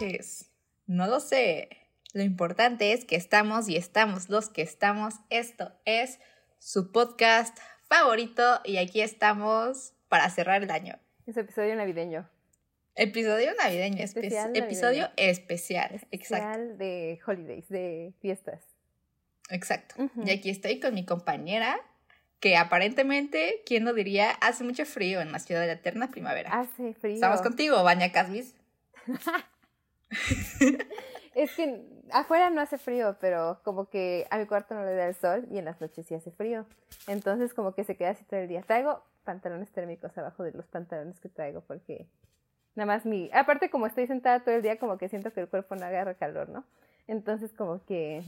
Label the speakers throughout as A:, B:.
A: manches. No lo sé. Lo importante es que estamos y estamos los que estamos. Esto es su podcast favorito y aquí estamos para cerrar el año.
B: Es episodio navideño.
A: Episodio navideño,
B: Especial
A: espe- episodio especial. Exacto.
B: Especial de holidays, de fiestas.
A: Exacto.
B: Ujú.
A: Y aquí estoy con mi compañera, que aparentemente, ¿quién lo diría? Hace mucho frío en la ciudad de la eterna primavera.
B: Hace frío.
A: Estamos contigo, Baña Casbis.
B: Es que afuera no hace frío, pero como que a mi cuarto no le da el sol y en las noches sí hace frío. Entonces como que se queda así todo el día. Traigo pantalones térmicos abajo de los pantalones que traigo porque nada más mi... Aparte como estoy sentada todo el día como que siento que el cuerpo no agarra calor, ¿no? Entonces como que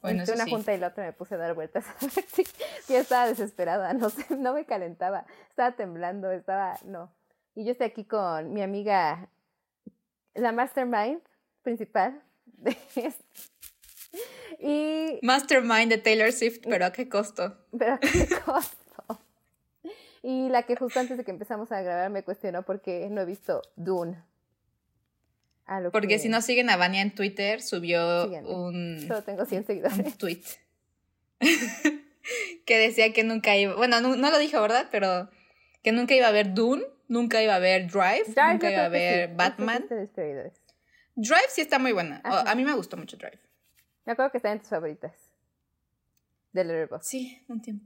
A: Bueno,
B: entre una
A: sí.
B: junta y la otra me puse a dar vueltas si ya estaba desesperada, no sé, no me calentaba, estaba temblando, estaba, no. Y yo estoy aquí con mi amiga, la mastermind principal de esto. Y,
A: Mastermind de Taylor Swift, pero ¿a qué costo?
B: pero ¿a qué costo? Y la que justo antes de que empezamos a grabar me cuestionó porque no he visto Dune. A lo
A: Porque
B: que
A: si no siguen a Vania en Twitter, subió
B: Síganme.
A: un,
B: Solo tengo 100
A: un
B: seguidores.
A: tweet que decía que nunca iba, bueno, no, no lo dijo, ¿verdad? Pero que nunca iba a ver Dune, nunca iba a ver Drive,
B: Drive,
A: nunca iba a
B: sí.
A: ver
B: Ese
A: Batman.
B: de.
A: Drive sí está muy buena.
B: Ajá.
A: a mí me gustó mucho Drive.
B: Me acuerdo que está en tus favoritas. De Letterboxd.
A: Sí, un tiempo.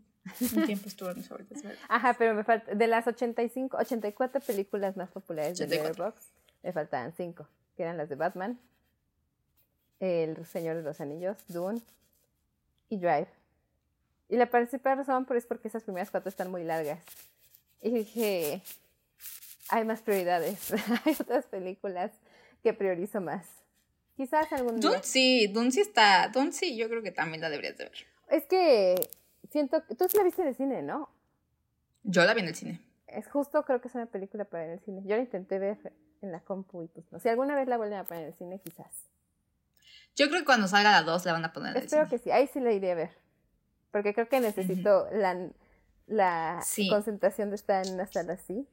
A: Un tiempo estuvo en mis favoritas.
B: Ajá, pero me falta. De las 85, 84 películas más populares de
A: 84.
B: Letterboxd, me faltaban 5. Que eran las de Batman, El Señor de los Anillos, Dune y Drive. Y la principal razón por es porque esas primeras cuatro están muy largas. Y dije, hay más prioridades. hay otras películas que priorizo más. Quizás algún día.
A: Dune sí, Dune sí está. Dune sí, yo creo que también la deberías de ver.
B: Es que siento que tú sí la viste en el cine, ¿no?
A: Yo la vi en el cine.
B: Es justo, creo que es una película para ver en el cine. Yo la intenté ver en la compu y pues no. Si alguna vez la vuelven a poner en el cine, quizás.
A: Yo creo que cuando salga la 2 la van a poner en el
B: Espero
A: cine.
B: que sí, ahí sí la iré a ver. Porque creo que necesito la, la
A: Sí.
B: concentración de estar en una sala así.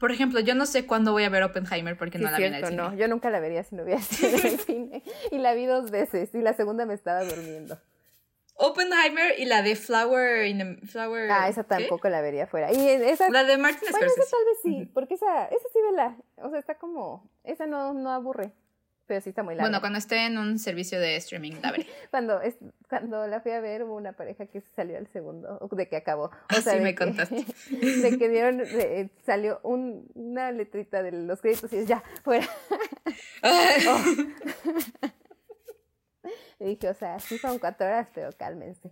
A: Por ejemplo, yo no sé cuándo voy a ver Oppenheimer porque
B: Sí,
A: no la vi en el cine.
B: no. Yo nunca la vería si no hubiera sido en el cine. Y la vi dos veces y la segunda me estaba durmiendo.
A: Oppenheimer y la de Flower in the Flower.
B: Ah, esa
A: ¿qué?
B: tampoco la vería fuera. Y esa,
A: La de Martin
B: bueno, esa
A: Scorsese.
B: tal vez sí, porque esa, esa sí vela. O sea, está como, esa no, no aburre. Pero sí está muy larga.
A: Bueno, cuando esté en un servicio de streaming, la veré.
B: Cuando, es, cuando la fui a ver, hubo una pareja que salió al segundo, de que acabó. O
A: Ah,
B: sea,
A: sí, me
B: que-
A: contaste.
B: De que dieron, de- salió un- una letrita de los créditos y es ya, fuera. Oh. Y dije, o sea, sí son cuatro horas, pero cálmense.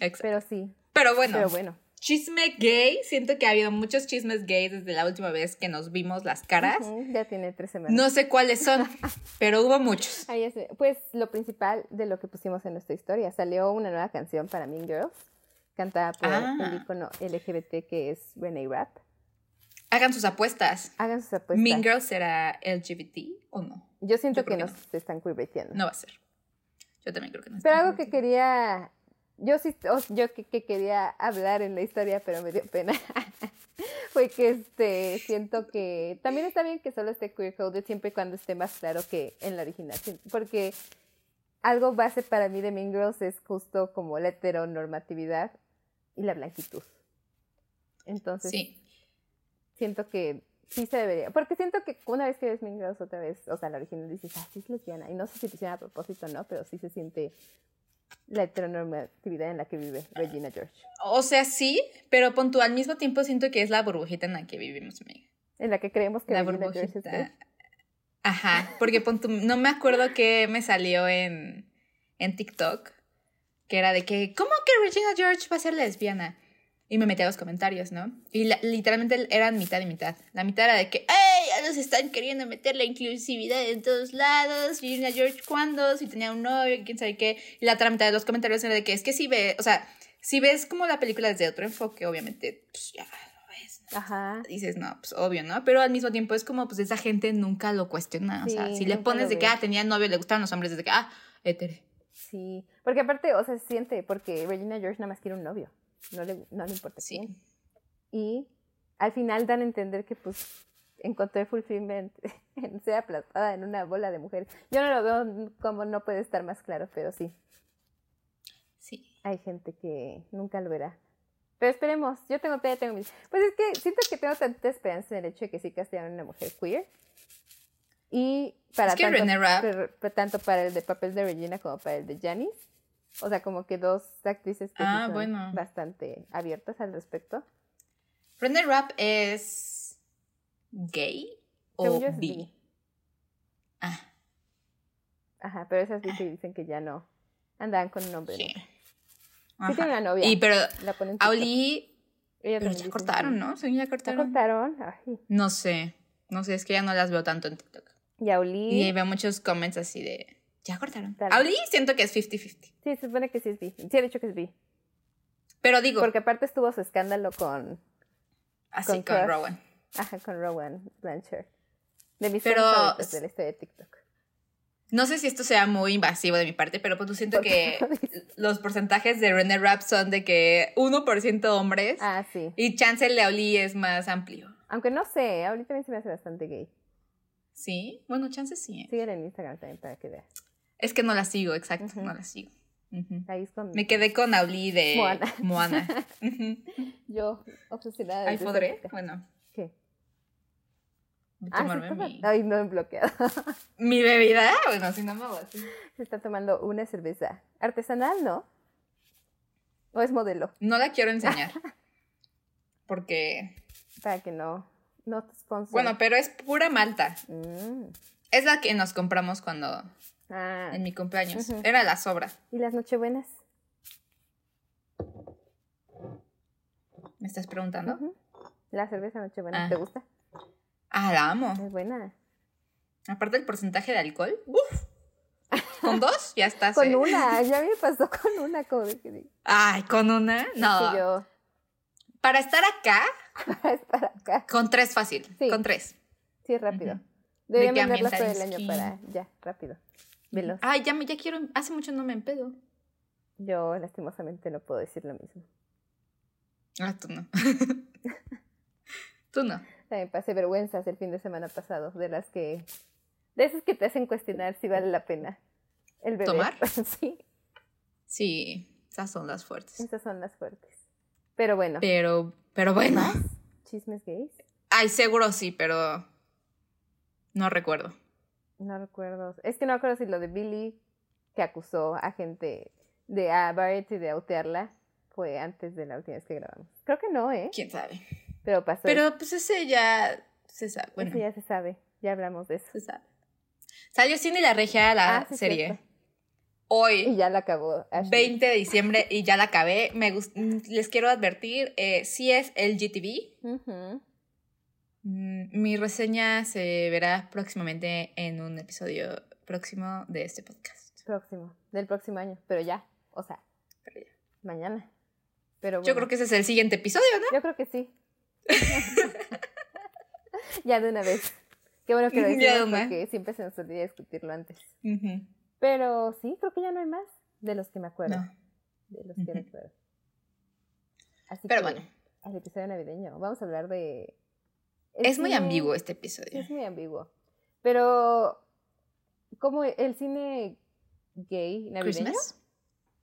A: Exacto.
B: Pero sí,
A: Pero bueno,
B: pero bueno.
A: Chisme gay. Siento que ha habido muchos chismes gays desde la última vez que nos vimos las caras.
B: Ya tiene tres semanas.
A: No sé cuáles son, pero hubo muchos.
B: Ahí es, pues lo principal de lo que pusimos en nuestra historia, salió una nueva canción para Mean Girls, cantada por
A: Ah.
B: el icono LGBT que es Renee Rapp.
A: Hagan sus apuestas.
B: Hagan sus apuestas.
A: ¿Mean Girl será LGBT o no?
B: Yo siento
A: Yo
B: que
A: que
B: nos están queerbaiteando.
A: No va a ser. Yo también creo que no.
B: Pero algo que quería, yo sí, yo que, que quería hablar en la historia, pero me dio pena, fue que este, siento que también está bien que solo esté queer coded siempre y cuando esté más claro que en la original, porque algo base para mí de Mean Girls es justo como la heteronormatividad y la blanquitud. Entonces,
A: Sí.
B: siento que sí se debería. Porque siento que una vez que ves Mean Girls otra vez, o sea, la original dices, ah, sí es lesbiana. Y no sé si lo hicieron a propósito o no, pero sí se siente la heteronormatividad en la que vive Regina George.
A: O sea, sí, pero pon tú, al mismo tiempo siento que es la burbujita en la que vivimos, amiga.
B: En la que creemos que
A: La
B: Regina George es
A: burbujita.
B: gay.
A: Ajá, porque pon tú, no me acuerdo que me salió en, en TikTok, que era de que, ¿cómo que Regina George va a ser lesbiana? Y me metí a los comentarios, ¿no? Y la- literalmente eran mitad y mitad. La mitad era de que, ¡ay! Ya nos están queriendo meter la inclusividad en todos lados. Regina George, ¿cuándo? Si tenía un novio, quién sabe qué. Y la otra mitad de los comentarios era de que, es que si ve, o sea, si ves como la película desde otro enfoque, obviamente, pues ya lo ves, ¿no?
B: Ajá.
A: dices, no, pues obvio, ¿no? Pero al mismo tiempo es como, pues esa gente nunca lo cuestiona. o sea,
B: Sí,
A: si le pones de que, ah, tenía novio, le gustaban los hombres, desde que, ah, hétere.
B: Sí. Porque aparte, o sea, se siente, porque Regina George nada más quiere un novio. No le, no le importa
A: Sí.
B: quién. Y al final dan a entender que, pues, encontré fulfillment en ser aplastada en una bola de mujeres. Yo no lo veo como no puede estar más claro, pero sí.
A: Sí.
B: Hay gente que nunca lo verá. Pero esperemos, yo tengo, todavía tengo mis... Pues es que siento que tengo tanta esperanza en el hecho de que sí castearon una mujer queer. Y para
A: Es que
B: tanto,
A: René Rapp-
B: per- per- tanto para el de papel de Regina como para el de Janice. O sea, como que dos actrices que sí
A: Ah,
B: son
A: bueno.
B: bastante abiertas al respecto.
A: René Rapp es gay o
B: Según
A: bi.
B: bi.
A: Ah,
B: Ajá, pero esas sí que dicen que ya no andaban con un hombre.
A: sí.
B: Sí tiene una novia.
A: Y pero
B: La ponen en
A: a
B: TikTok.
A: Oli,
B: Ella
A: pero ya cortaron, ¿no? Sí, ya
B: ¿Ya
A: cortaron.
B: cortaron? Ay.
A: No sé, no sé, es que ya no las veo tanto en TikTok.
B: Y a Oli...
A: Y veo muchos comments así de, ya cortaron.
B: Tal
A: A
B: vez.
A: Oli siento que es 50-50.
B: Sí, se supone que sí es bi. Sí ha dicho que es bi.
A: Pero digo,
B: Porque aparte estuvo su escándalo con...
A: así
B: con.
A: Rowan.
B: Ajá, con Rowan Blanchard. De mis
A: Pero-
B: favoritos de la historia de TikTok.
A: No sé si esto sea muy invasivo de mi parte, pero pues yo siento que los porcentajes de René Rapp son de que 1% hombres
B: ah, sí.
A: y chance de es más amplio.
B: Aunque no sé, ahorita también se me hace bastante gay.
A: ¿Sí? Bueno, chance sí. ¿eh?
B: Síguela en Instagram también para que veas.
A: Es que no la sigo, exacto, no la sigo.
B: Ahí es con
A: Me quedé con Auli de
B: Moana. Yo obsesionada.
A: Ahí podré. Bueno,
B: ¿Qué? Ah,
A: tomarme
B: toma-
A: mi,
B: Ay, no, bloqueado.
A: mi bebida. Bueno, si no me voy así.
B: Se está tomando una cerveza. Artesanal, ¿no? ¿O es modelo?
A: No la quiero enseñar. Porque.
B: Para que no, no te sponsor.
A: Bueno, pero es pura malta.
B: Mm.
A: Es la que nos compramos cuando.
B: Ah,
A: En mi cumpleaños. Era la sobra.
B: ¿y las nochebuenas?
A: ¿Me estás preguntando?
B: La cerveza nochebuena,
A: Ah.
B: ¿te gusta?
A: Ah, la amo.
B: Es buena.
A: Aparte el porcentaje de alcohol. Uf. Con dos, ya estás.
B: Con
A: ¿eh?
B: una, ya me pasó con una, digo,
A: Ay, con una. No.
B: yo
A: Para estar acá,
B: para estar acá.
A: con tres fácil.
B: Sí.
A: Con tres.
B: Sí, rápido.
A: Ujú.
B: Debería
A: De que
B: venderlas todo el año para, ya, rápido. Veloz.
A: Ay, ya, me- ya quiero. Hace mucho no me empedo.
B: Yo lastimosamente no puedo decir lo mismo.
A: Ah, tú no. tú no.
B: También pasé vergüenzas el fin de semana pasado, de las que, de esas que te hacen cuestionar si vale la pena el beber.
A: ¿Tomar?
B: sí,
A: Sí, esas son las fuertes.
B: esas son las fuertes. Pero bueno,
A: Pero, pero bueno.
B: ¿más? ¿Chismes gays?
A: Ay, seguro sí, pero no recuerdo.
B: No recuerdo. Es que no recuerdo si lo de Billy, que acusó a gente de a Variety de autearla, fue antes de la última vez que grabamos. Creo que no, ¿eh?
A: ¿Quién sabe?
B: Pero pasó.
A: Pero pues ese ya se sabe. Bueno,
B: ya se sabe. Ya hablamos de eso.
A: se sabe. Salió Cindy la Regia, la
B: Ah, sí,
A: serie.
B: cierto. Y
A: Hoy,
B: ya la acabó. Ashley.
A: 20 de diciembre, y ya la acabé. Me gust- mm, Les quiero advertir, eh, sí es el GTV. Mi reseña se verá próximamente en un episodio próximo de este podcast.
B: Próximo. Del próximo año. Pero ya. O sea,
A: Pero ya.
B: mañana. Pero
A: Yo creo que ese es el siguiente episodio, ¿no?
B: Yo creo que sí. ya de una vez. Qué bueno que lo
A: una.
B: porque siempre se nos olvida discutirlo antes. Pero sí, creo que ya no hay más de los que me acuerdo.
A: No.
B: De los que
A: Ujú.
B: recuerdo. Así
A: Pero
B: que,
A: bueno.
B: al episodio navideño. Vamos a hablar de.
A: Es muy ambiguo este episodio.
B: es muy ambiguo. Pero. Como el cine gay navideño.
A: Christmas.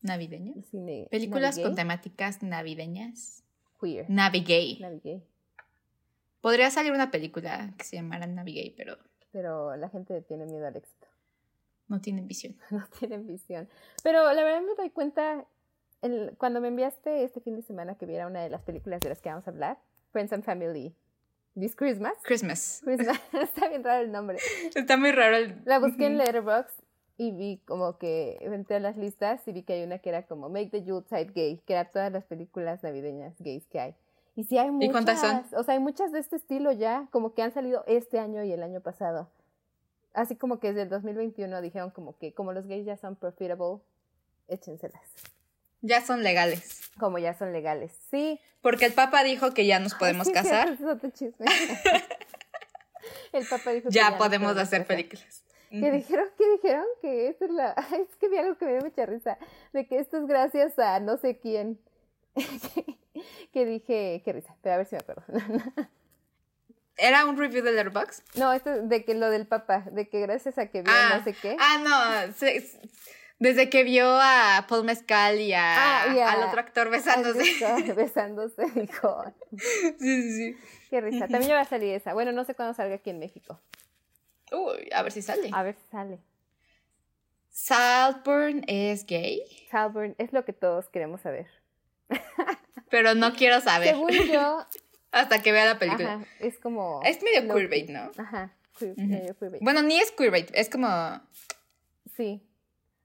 A: Navideño.
B: Cine
A: Películas
B: navigay,
A: con temáticas navideñas.
B: Queer.
A: Navigay.
B: Navigay.
A: Podría salir una película que se llamara Navigay, pero
B: Pero la gente tiene miedo al éxito.
A: no tienen visión.
B: no tienen visión. Pero la verdad me doy cuenta, el- cuando me enviaste este fin de semana que viera una de las películas de las que vamos a hablar, Friends and Family, This Christmas.
A: Christmas.
B: Christmas. Está bien raro el nombre.
A: Está muy raro el...
B: La busqué en. Letterboxd y vi como que entré a las listas y vi que hay una que era como Make the Yuletide Gay, que era todas las películas navideñas gays que hay. Y sí hay muchas.
A: ¿Y cuántas son?
B: O sea, hay muchas de este estilo ya, como que han salido este año y el año pasado. Así como que desde el 2021 dijeron como que como los gays ya son profitable, échenselas.
A: Ya son legales.
B: Como ya son legales. Sí.
A: Porque el Papa dijo que ya nos podemos
B: Ay, sí,
A: casar.
B: es otro chisme. el Papa dijo que
A: Ya
B: nos
A: podemos hacer
B: casar.
A: películas.
B: ¿Qué dijeron? ¿Qué dijeron? Que esta es la... Es que vi algo que me dio mucha risa. De que esto es gracias a no sé quién. que dije... Qué risa. Pero a ver si me acuerdo.
A: ¿Era un review de Letterboxd?
B: No, esto es de que lo del papá, de que gracias a que vio
A: Ah,
B: no sé qué.
A: ah, no. se- se- desde que vio a Paul Mezcal y, a,
B: Ah, y a-
A: al otro actor besándose.
B: besándose, dijo.
A: sí, sí, sí.
B: Qué risa. También ya va a salir esa. Bueno, no sé cuándo salga aquí en México.
A: Uy, a ver si sale.
B: A ver si sale.
A: Saltburn es gay,
B: Salburn es lo que todos queremos saber.
A: pero no quiero saber
B: Según yo,
A: hasta que vea la película.
B: ajá, es como.
A: Es medio queerbait, ¿no?
B: Ajá, queer- medio queerbait.
A: Bueno, ni es queerbait, es como...
B: Sí.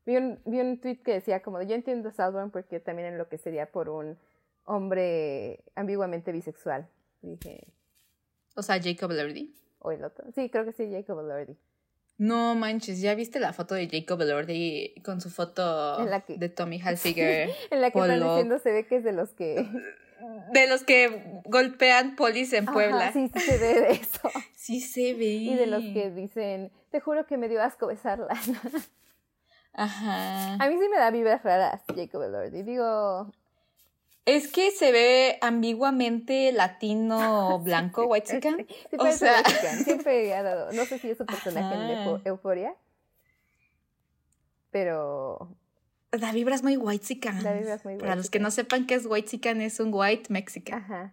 B: Vi un, vi un tweet que decía como, yo entiendo Salburn porque también enloquecería por un hombre ambiguamente bisexual. Y dije,
A: O sea, Jacob Elordi.
B: o el otro. Sí, creo que sí, Jacob Elordi.
A: No manches, ¿ya viste la foto de Jacob Elordi con su foto
B: En la que-
A: de Tommy Hilfiger?
B: En la que están
A: Polo.
B: diciendo se ve que es de los que...
A: De los que golpean polis en Puebla.
B: Ajá, sí, sí se ve de eso.
A: Sí se ve.
B: Y de los que dicen, te juro que me dio asco besarla.
A: Ajá.
B: A mí sí me da vibras raras Jacob Elordi. Digo,
A: Es que se ve ambiguamente latino, blanco, white
B: sí,
A: chicken.
B: sí
A: O
B: parece
A: sea-
B: mexicano. Siempre ha dado, no sé si es su personaje. Eufo- Euforia, pero
A: Da vibras muy white chicken.
B: Da vibras muy
A: Para los que no sepan qué es white chicken, es un white mexican.
B: Ajá.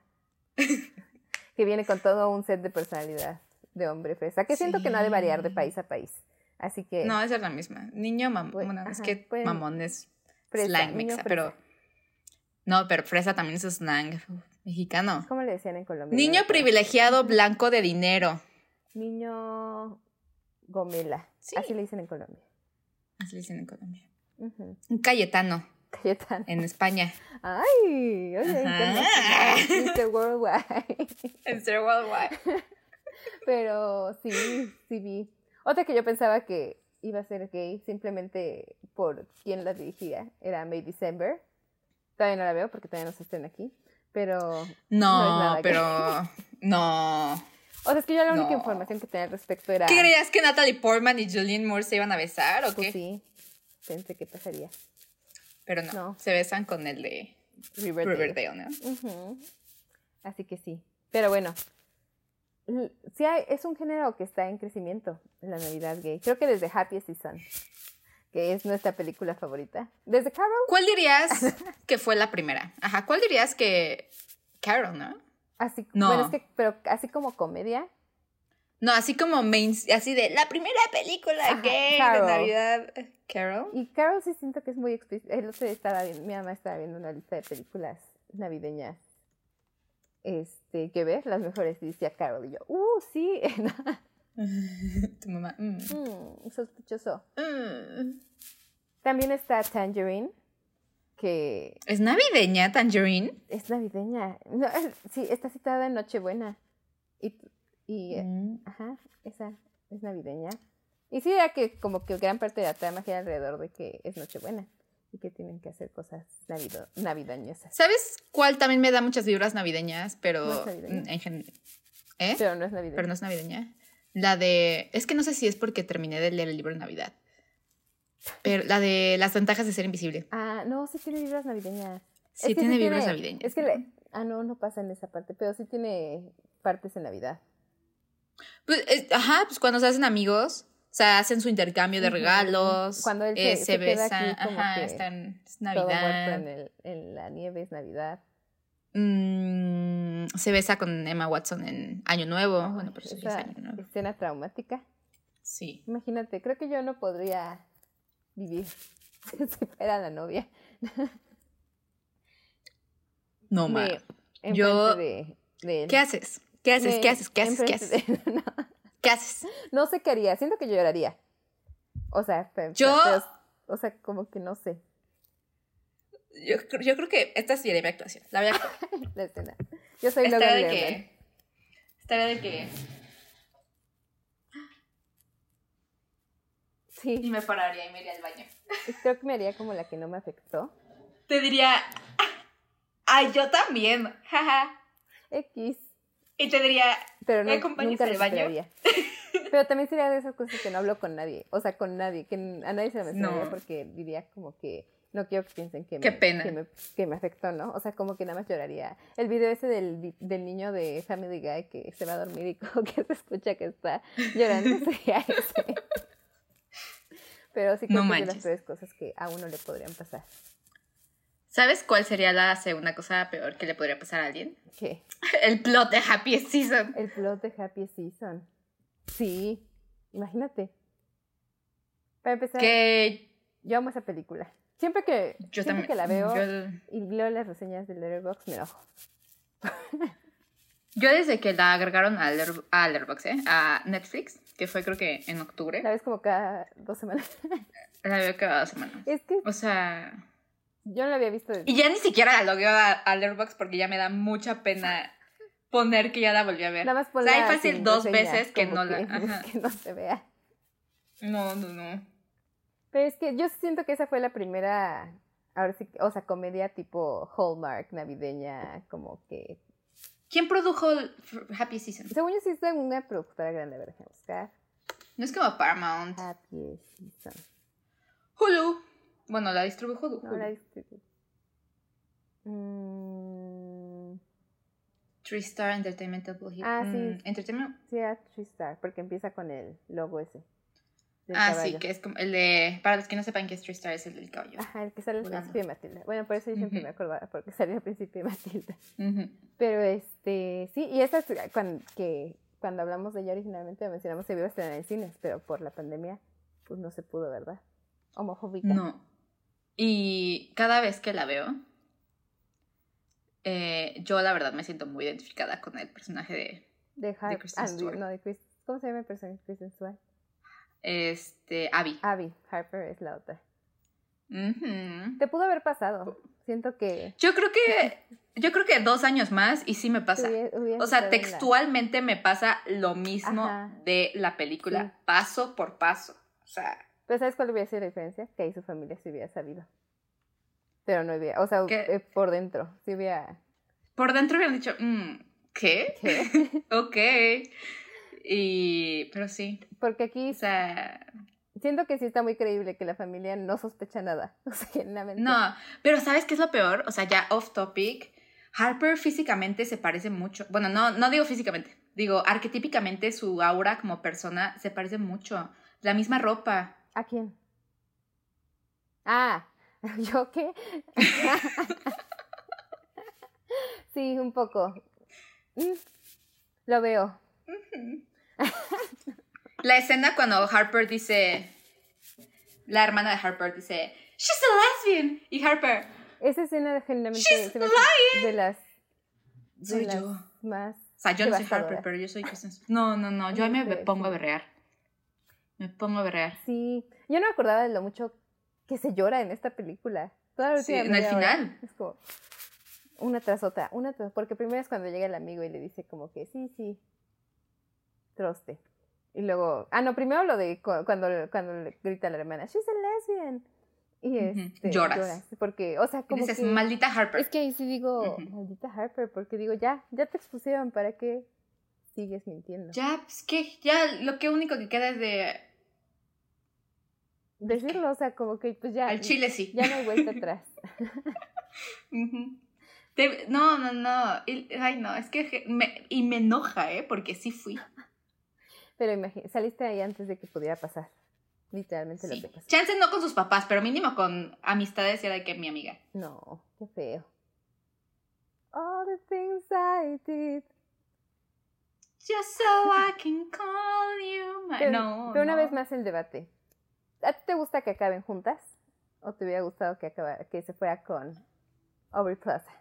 B: que viene con todo un set de personalidad de hombre fresa, que siento que no ha de variar de
A: Sí.
B: país a país. Así que
A: No, esa es la misma. Niño mamón.
B: Pues,
A: Bueno, es que
B: pueden-
A: mamón es
B: fresa,
A: slang mexa, pero. No, pero fresa también es slang mexicano.
B: ¿Cómo le decían en Colombia?
A: Niño
B: No
A: privilegiado blanco de dinero.
B: Niño gomela.
A: Sí.
B: Así le dicen en Colombia.
A: Así le dicen en Colombia. Un Cayetano
B: Cayetano.
A: en España.
B: Ay, oye, Mr. Worldwide.
A: Sir Worldwide.
B: Pero sí, sí vi. Otra que yo pensaba que iba a ser gay simplemente por quién la dirigía era May December. Todavía no la veo porque todavía no se estrena aquí. Pero, No
A: No, pero. No.
B: o sea, es que yo la única
A: No.
B: información que tenía al respecto era...
A: ¿Qué creías que Natalie Portman y Julianne Moore se iban a besar o
B: Pues
A: qué?
B: sí, pensé que pasaría.
A: Pero no,
B: No.
A: se besan con el de
B: Riverdale.
A: Riverdale, ¿no?
B: Así que sí. Pero bueno, sí hay- es un género que está en crecimiento, la Navidad gay. Creo que desde Happiest Season, que es nuestra película favorita. Desde Carol,
A: ¿Cuál dirías que fue la primera? Ajá, ¿cuál dirías que Carol, no?
B: así,
A: No.
B: bueno, es que, pero así como comedia,
A: No, así como main, así de la primera película
B: Ajá,
A: gay
B: Carol.
A: de Navidad. Carol.
B: y Carol sí siento que es muy explícita. El otro día estaba viendo, mi mamá estaba viendo una lista de películas navideñas este, que ver, las mejores, y decía Carol, y yo, uh, sí,
A: tu mamá. mm.
B: Mm, sospechoso.
A: Mm.
B: También está Tangerine, que
A: ¿Es navideña Tangerine?
B: es navideña. No, es- sí, está citada en Nochebuena. Y, y eh,
A: Mm.
B: ajá, esa es navideña. Y sí, era que como que gran parte de la trama gira alrededor de que es Nochebuena y que tienen que hacer cosas navido navideñosas.
A: ¿Sabes cuál también me da muchas vibras navideñas? Pero
B: No es navideña.
A: en gen- ¿Eh?
B: Pero no es navideña.
A: Pero no es navideña. La de. Es que no sé si es porque terminé de leer el libro de Navidad. Pero la de las ventajas de ser invisible.
B: Ah, no, sí tiene vibras navideñas.
A: Sí,
B: Es que
A: tiene vibras
B: tiene-
A: navideñas.
B: Es que le... Ah, no, no pasa en esa parte, pero sí tiene partes en Navidad.
A: Pues, es- ajá, pues cuando se hacen amigos, o sea, hacen su intercambio de regalos.
B: Cuando él
A: eh,
B: se-
A: se,
B: queda
A: besan.
B: aquí como
A: Ajá,
B: que
A: están. Es
B: Todo
A: Navidad.
B: en, el, en la nieve es Navidad.
A: Mm, se besa con Emma Watson en Año Nuevo. bueno, pero eso es Año Nuevo.
B: escena traumática.
A: Sí.
B: Imagínate, creo que yo no podría vivir si fuera la novia.
A: No, ma. Yo-
B: de.
A: ¿Qué haces? ¿Qué haces? ¿Qué haces? ¿Qué haces? ¿Qué haces?
B: de él. no,
A: ¿Qué haces?
B: no sé qué haría, siento que lloraría. O sea, pero,
A: Yo-
B: pero- o sea, como que no sé
A: Yo, yo creo que esta sería mi actuación. La voy a
B: la escena. Yo soy
A: Estaría
B: Logan
A: de
B: Lerman.
A: que. Estaría de que. Y
B: Sí,
A: me pararía y me iría al baño.
B: creo que me haría como la que no me afectó.
A: Te diría. Ay, yo también. Jaja.
B: X.
A: Y te diría.
B: Pero no,
A: ¿Me acompañas
B: nunca
A: al baño?
B: Pero también sería de esas cosas que no hablo con nadie. O sea, con nadie. Que a nadie se lo mencionaría
A: No.
B: porque diría como que no quiero que piensen que
A: Qué
B: me,
A: pena.
B: Que, me, que me afectó, ¿no? O sea, como que nada más lloraría. El video ese del, del niño de Family Guy que se va a dormir y como que se escucha que está llorando sería ese. Pero sí creo
A: No
B: que es de las peores cosas que a uno le podrían pasar.
A: ¿Sabes cuál sería la segunda cosa peor que le podría pasar a alguien?
B: ¿Qué?
A: El plot de Happy Season.
B: El plot de Happy Season. Sí, imagínate. Para empezar,
A: Que
B: yo amo esa película. Siempre que,
A: yo
B: siempre
A: también.
B: que la veo
A: Yo,
B: y leo las reseñas de Letterboxd me enojo.
A: yo desde que la agregaron a, Letter- a Letterboxd, ¿eh? a Netflix, que fue creo que en octubre,
B: La ves como cada dos semanas.
A: la veo cada semana.
B: es que
A: O sea,
B: yo no la había visto desde
A: y ya ni siquiera la logueo a, a Letterboxd porque ya me da mucha pena poner que ya la volví a ver.
B: Nada más
A: O sea, hay fácil dos
B: reseña,
A: veces que no la... ajá.
B: que no se vea.
A: No, no, no.
B: Pero es que yo siento que esa fue la primera, ahora sí, que- o sea, comedia tipo Hallmark, navideña, como que...
A: ¿Quién produjo Happy Season?
B: Según yo sí es de una productora grande, a ver, buscar.
A: No es como Paramount.
B: Happy Season.
A: Hulu. Bueno, la distribuye Hulu.
B: No, la
A: Hulu.
B: distribu- Mm,
A: Tristar Entertainment Double Hit.
B: Ah, sí.
A: Mm, Entertainment.
B: sí, a Tristar, porque empieza con el logo ese.
A: Ah, sí, que es como el de. Para los que no sepan que es Tristar, es el del caballo.
B: Ajá, el que sale al principio de Matilda. Bueno, por eso yo siempre
A: Ujú.
B: me acordaba, porque salió al principio de Matilda. Pero este, sí, y esa es cuando, que cuando hablamos de ella originalmente mencionamos que iba a estrenar en cines, pero por la pandemia, pues no se pudo, ¿verdad? Homofóbica.
A: No. Y cada vez que la veo, eh, yo la verdad me siento muy identificada con el personaje de
B: De, Har-
A: Kristen Stewart.
B: no, de Chris, ¿cómo se llama el personaje de Kristen Stewart?
A: este Abby.
B: Abby, Harper es la otra. Te pudo haber pasado. Siento que
A: Yo creo que. Yo creo que dos años más y sí me pasa. O sea,
B: la-
A: textualmente me pasa lo mismo
B: Ajá.
A: de la película,
B: Sí.
A: paso por paso. O sea,
B: Pero ¿sabes cuál hubiera sido la diferencia? Que ahí su familia se hubiera sabido. Pero no hubiera, o sea,
A: ¿Qué?
B: eh, por dentro, sí hubiera...
A: por dentro hubieran dicho, mm, ¿qué?
B: ¿Qué?
A: ok. Y. Pero sí.
B: Porque aquí
A: O sea.
B: siento que sí está muy creíble que la familia no sospecha nada. O sea, genuinamente.
A: No, pero ¿sabes qué es lo peor? O sea, ya off topic. Harper físicamente se parece mucho. Bueno, no, no digo físicamente. Digo, arquetípicamente su aura como persona se parece mucho. La misma ropa.
B: ¿A quién? Ah, ¿yo qué? sí, un poco. Mm, Lo veo.
A: La escena cuando Harper dice. La hermana de Harper dice. She's a lesbian. Y Harper.
B: Esa escena genuinamente
A: She's
B: se de las, de
A: Soy
B: las
A: yo.
B: más
A: O sea, yo no soy. Harper, pero yo soy Kristen. No, no, no. Yo ahí me pongo a berrear. Me pongo a berrear.
B: Sí, yo no me acordaba de lo mucho que se llora en esta película. Toda la
A: Sí, en el final.
B: Es como una tras otra, una tras porque primero es cuando llega el amigo y le dice como que sí, sí, troste. Y luego, ah, no, primero lo de cu- cuando, cuando le grita a la hermana, she's a lesbian. Y este,
A: Lloras.
B: Porque, o sea,
A: Y
B: como
A: dices,
B: que...
A: maldita Harper.
B: Es que ahí sí digo, maldita Harper, porque digo, ya, ya te expusieron, ¿para qué sigues mintiendo?
A: Ya, pues que ya lo que único que queda es de.
B: Decirlo, o sea, como que pues ya,
A: Al chile sí.
B: ya no hay vuelta atrás.
A: Te- no, no, no. Ay, no, es que me, y me enoja, ¿eh? Porque sí fui.
B: Pero imagínate, saliste ahí antes de que pudiera pasar. Literalmente
A: Sí.
B: lo que pasó.
A: Chance no con sus papás, pero mínimo con amistades era de que mi amiga.
B: No, qué feo. All the things I did.
A: Just so I can call you my...
B: Pero,
A: no,
B: pero una vez más el debate. ¿A ti te gusta que acaben juntas? ¿O te hubiera gustado que, acaba- que se fuera con Aubrey Plaza?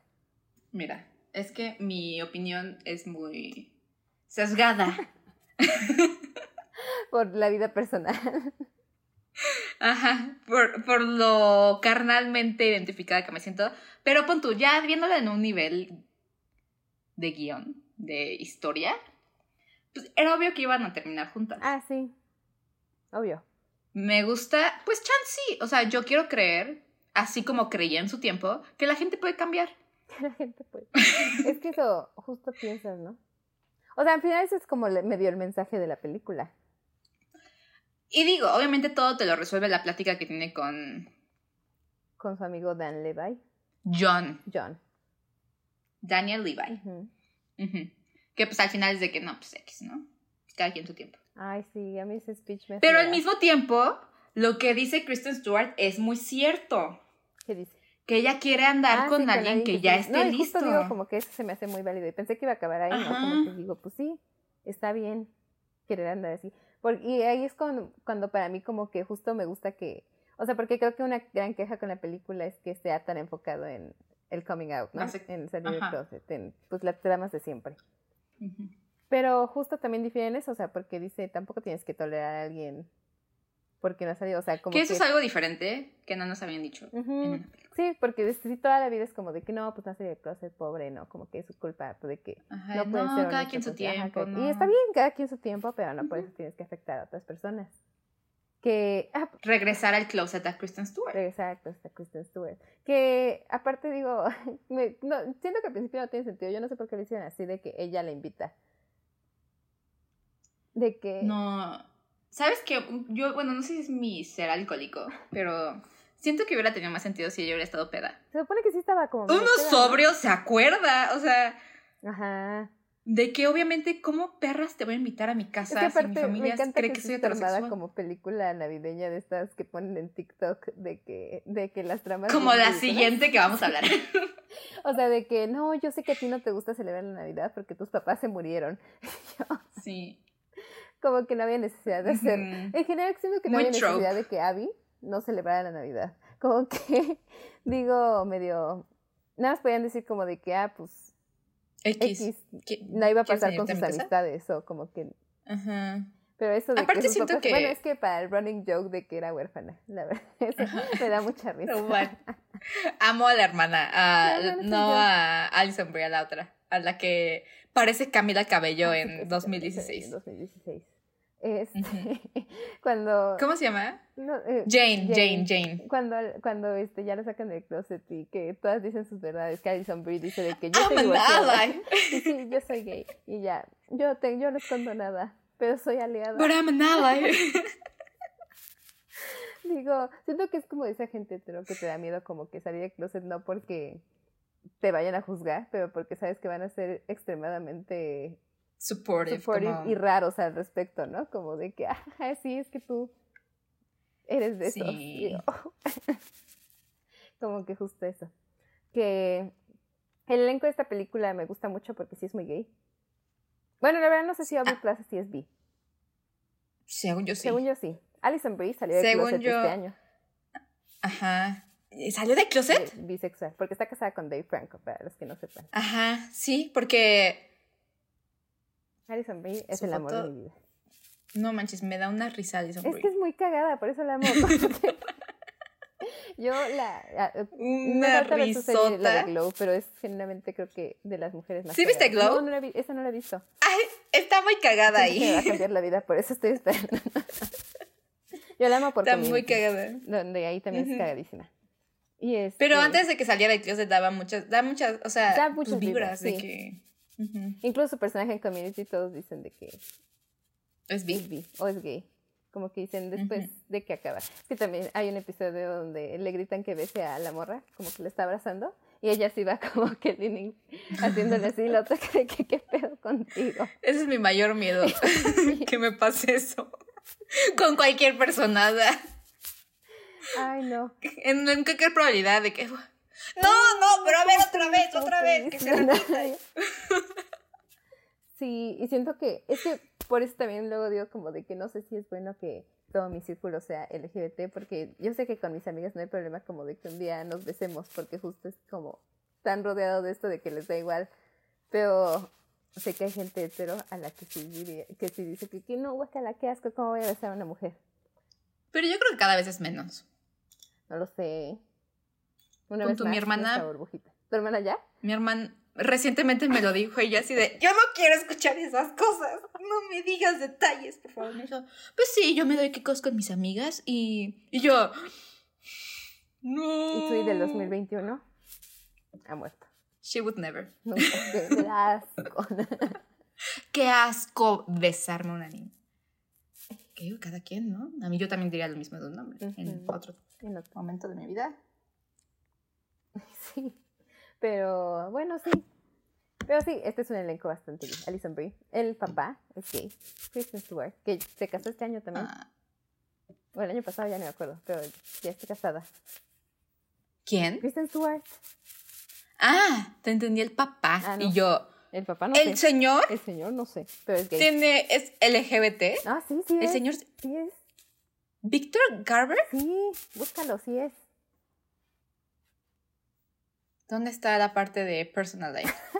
A: Mira, es que mi opinión es muy sesgada.
B: Por la vida personal.
A: Ajá, por, por lo carnalmente identificada que me siento. Pero pon tú, ya viéndolo en un nivel de guion, de historia, pues era obvio que iban a terminar juntas.
B: ah, sí. Obvio.
A: Me gusta, pues chance sí. O sea, yo quiero creer, así como creía en su tiempo, que la gente puede cambiar.
B: La gente puede. es que eso justo piensas, ¿no? O sea, al final eso es como le- medio el mensaje de la película.
A: Y digo, obviamente todo te lo resuelve la plática que tiene con,
B: con su amigo Dan Levi.
A: John.
B: John.
A: Daniel Levi. Que pues al final es de que no, pues X, ¿no? Cada quien su tiempo.
B: Ay, sí, a mí ese speech me
A: Pero al mismo tiempo, lo que dice Kristen Stewart es muy cierto.
B: ¿Qué dice?
A: Que ella quiere andar
B: Ah,
A: con
B: sí,
A: alguien que ya
B: sí.
A: esté
B: no, y
A: listo.
B: Justo digo como que eso se me hace muy válido. Y pensé que iba a acabar ahí, ¿no?
A: Ajá.
B: Como que digo, pues sí, está bien querer andar así. Por- y ahí es cuando, cuando para mí como que justo me gusta que, o sea, porque creo que una gran queja con la película es que sea tan enfocado en el coming out, ¿no?
A: Sec-
B: En salir del closet, en pues las tramas de siempre.
A: Ujú.
B: Pero justo también difieren eso, o sea, porque dice, tampoco tienes que tolerar a alguien porque no ha salido, o sea, como
A: Que eso
B: que...
A: es algo diferente que no nos habían dicho. Una película.
B: Sí, porque de- sí, toda la vida es como de que no, pues no del closet, pobre, ¿no? Como que es su culpa, pues, de que
A: Ajá,
B: no
A: no,
B: pueden ser
A: cada quien su
B: ajá,
A: tiempo. no.
B: Y está bien, cada quien su tiempo, pero no por
A: Ujú.
B: eso tienes que afectar a otras personas. Que, ah,
A: Regresar al closet a Kristen Stewart.
B: exacto, está Kristen Stewart. Que aparte digo, me- no, siento que al principio no tiene sentido, yo no sé por qué lo hicieron así, de que ella la invita. De que...
A: No. ¿Sabes qué? Yo, bueno, no sé si es mi ser alcohólico, pero siento que hubiera tenido más sentido si ella hubiera estado peda.
B: Se supone que sí estaba como...
A: Uno
B: peda, ¿no?
A: sobrio se acuerda, o sea,
B: Ajá.
A: de que obviamente, ¿cómo perras te voy a invitar a mi
B: Es
A: casa
B: que
A: si mi familia
B: me
A: cree
B: que,
A: que soy heterosexual?
B: como película navideña de estas que ponen en TikTok de que, de que las tramas...
A: Como la siguiente que vamos a hablar.
B: O sea, de que no, yo sé que a ti no te gusta celebrar la Navidad porque tus papás se murieron.
A: sí.
B: Como que no había necesidad de hacer. En general, siento que no
A: Muy
B: había
A: trope.
B: necesidad de que Abby no celebrara la Navidad. Como que, digo, medio. Nada más podían decir como de que, ah, pues,
A: X.
B: X
A: ¿Qui-
B: no iba a
A: ¿quieres
B: pasar con sus amistades o como que.
A: Ajá.
B: Pero eso de
A: Aparte
B: que
A: siento
B: papás-
A: que-
B: Bueno, es que para el running joke de que era huérfana, la verdad, eso me da mucha risa.
A: Bueno. Amo a la hermana, a- no a Alison Brie, a la otra, a la que parece Camila Cabello
B: Ah,
A: en
B: pues,
A: 2016.
B: En 2016. Este, cuando...
A: ¿Cómo se llama?
B: no, eh,
A: Jane, Jane, Jane.
B: Cuando, cuando este, ya lo sacan del closet y que todas dicen sus verdades, que Alison Brie dice de que yo
A: I'm
B: soy
A: ally,
B: Y sí, yo soy gay. Y ya, yo, te, yo no escondo nada, pero soy aliada.
A: but I'm an ally.
B: Digo, siento que es como esa gente hetero que te da miedo como que salir del closet no porque te vayan a juzgar, pero porque sabes que van a ser extremadamente
A: Supportive.
B: supportive
A: como-
B: y raros al respecto, ¿no? Como de que, ah, sí, es que tú eres de esos.
A: Sí.
B: Como que justo eso. Que el elenco de esta película me gusta mucho porque sí es muy gay. Bueno, la verdad no sé si Aubrey
A: Ah.
B: Plaza sí es bi.
A: Según yo sí.
B: Según yo sí. Alison Brie salió de
A: Según
B: closet
A: yo-
B: este año.
A: Ajá. ¿Salió de closet?
B: bisexual. Porque está casada con Dave Franco, para los que no sepan.
A: Ajá, sí, porque
B: Alison Brie es
A: Su
B: el amor de mi vida.
A: no manches, me da una risa Alison
B: Es
A: Brie.
B: que es muy cagada, por eso la amo. porque yo la... Me
A: Una
B: serie, la de
A: risota.
B: Glow, pero es generalmente creo que de las mujeres más
A: ¿Sí viste. Glow?
B: No, no la vi, esa no la he visto.
A: Ay, está muy cagada
B: que me va a
A: ahí.
B: cambiar la vida, por eso estoy esperando. Yo la amo por
A: Está muy cagada.
B: Donde ahí también es cagadísima. Y este,
A: Pero antes de que saliera de closet daba muchas, da muchas, o sea,
B: Da muchas
A: vibras,
B: vibras,
A: de
B: sí.
A: que ujú,
B: Incluso su personaje en Community todos dicen de que
A: es
B: es
A: bi.
B: bi o es gay. Como que dicen después
A: Ujú.
B: de que acaba. Es que también hay un episodio donde le gritan que bese a la morra, como que le está abrazando, y ella sí va como que leaning, haciéndole así, la otra cree que qué pedo contigo.
A: Ese es mi mayor miedo, que me pase eso con cualquier personada.
B: Ay, no.
A: En, en cualquier probabilidad de que no, no, pero a ver otra vez, otra vez, que se repita.
B: Sí, y siento que, es que por eso también luego digo como de que no sé si es bueno que todo mi círculo sea LGBT, porque yo sé que con mis amigas no hay problema como de que un día nos besemos, porque justo es como tan rodeado de esto de que les da igual, pero sé que hay gente hetero a la que sí, diría, que sí dice que, que no, guacala, qué asco, ¿cómo voy a besar a una mujer?
A: Pero yo creo que cada vez es menos.
B: No lo sé. Una vez
A: tu- mi
B: más,
A: hermana-
B: burbujita. ¿Tu hermana ya?
A: Mi hermana recientemente me lo dijo ella así de, yo no quiero escuchar esas cosas, no me digas detalles, por favor. Me dijo, pues sí, yo me doy quicos con mis amigas y, y yo, no.
B: ¿Y tú y del 2021? Ha muerto.
A: She would never.
B: Nunca. Qué qué asco.
A: Qué asco besarme a una niña. Que cada quien, ¿no? A mí yo también diría lo mismo de un hombre en otro
B: En otro.
A: momento de mi vida.
B: Sí, pero bueno, sí. Pero sí, este es un elenco bastante bien. Alison Brie, el papá es gay, Kristen Stewart, que se casó este año también.
A: Ah,
B: Bueno, el año pasado ya no me acuerdo, pero ya está casada.
A: ¿Quién?
B: Kristen Stewart,
A: Ah, te entendí el papá.
B: Ah, no.
A: Y yo,
B: el papá no
A: el
B: sé.
A: señor
B: El señor no sé, pero es gay.
A: tiene, es LGBT.
B: Ah, sí, sí
A: El señor
B: Sí es.
A: Víctor Garber.
B: Sí, búscalo, sí es.
A: ¿Dónde está la parte de personal life?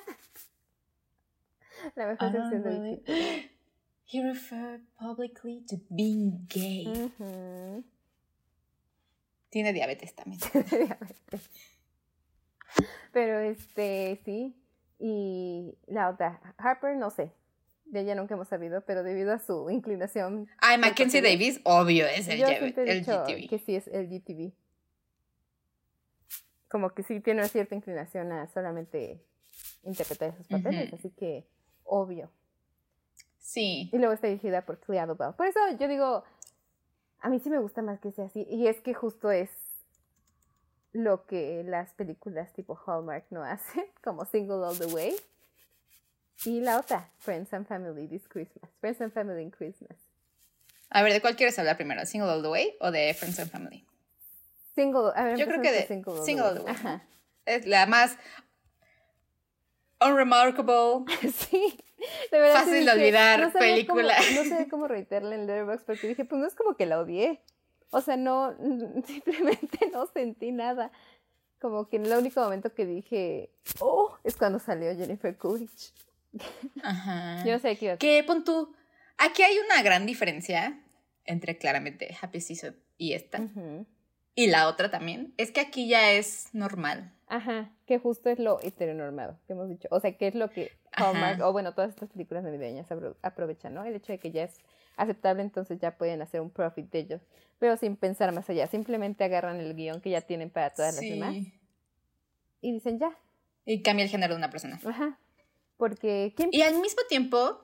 B: La mejor sección
A: really-. He referred publicly to being gay. Tiene diabetes también.
B: Diabetes. Pero este, sí. Y la otra, Harper, no sé. De ella nunca hemos sabido, pero debido a su inclinación.
A: Ay, Mackenzie Davis, obvio, es el,
B: Yo
A: G-
B: siempre he
A: el
B: dicho
A: GTV.
B: que sí es el GTV. Como que sí tiene una cierta inclinación a solamente interpretar esos papeles, así que obvio.
A: Sí.
B: Y luego está dirigida por Clea Duvall. Por eso yo digo, a mí sí me gusta más que sea así. Y es que justo es lo que las películas tipo Hallmark no hacen, como Single All the Way. Y la otra, Friends and Family This Christmas. Friends and Family in Christmas.
A: A ver, ¿de cuál quieres hablar primero? ¿Single All the Way o de Friends and Family?
B: Single, a ver,
A: Yo creo que de
B: Single All
A: Single
B: the
A: All the
B: Way. Ajá.
A: Es la más unremarkable.
B: Sí, de verdad.
A: Fácil de
B: dije,
A: olvidar
B: no
A: película.
B: cómo- no sé cómo reiterarla en Letterboxd porque dije, pues no es como que la odié. O sea, no, simplemente no sentí nada. Como que en el único momento que dije, oh, es cuando salió Jennifer Coolidge.
A: Ajá.
B: Yo sé qué iba a
A: ¿Qué pon tú? Aquí hay una gran diferencia entre claramente Happy Season y esta.
B: Ujú.
A: Y la otra también. Es que aquí ya es normal.
B: Ajá, que justo es lo heteronormado que hemos dicho. O sea, que es lo que Hallmark, o bueno, todas estas películas navideñas apro- aprovechan, ¿no? El hecho de que ya es aceptable, entonces ya pueden hacer un profit de ellos, pero sin pensar más allá. Simplemente agarran el guion que ya tienen para todas las demás
A: Sí.
B: y dicen ya,
A: Y cambia el género de una persona.
B: ajá. Porque, ¿quién?
A: Y al mismo tiempo,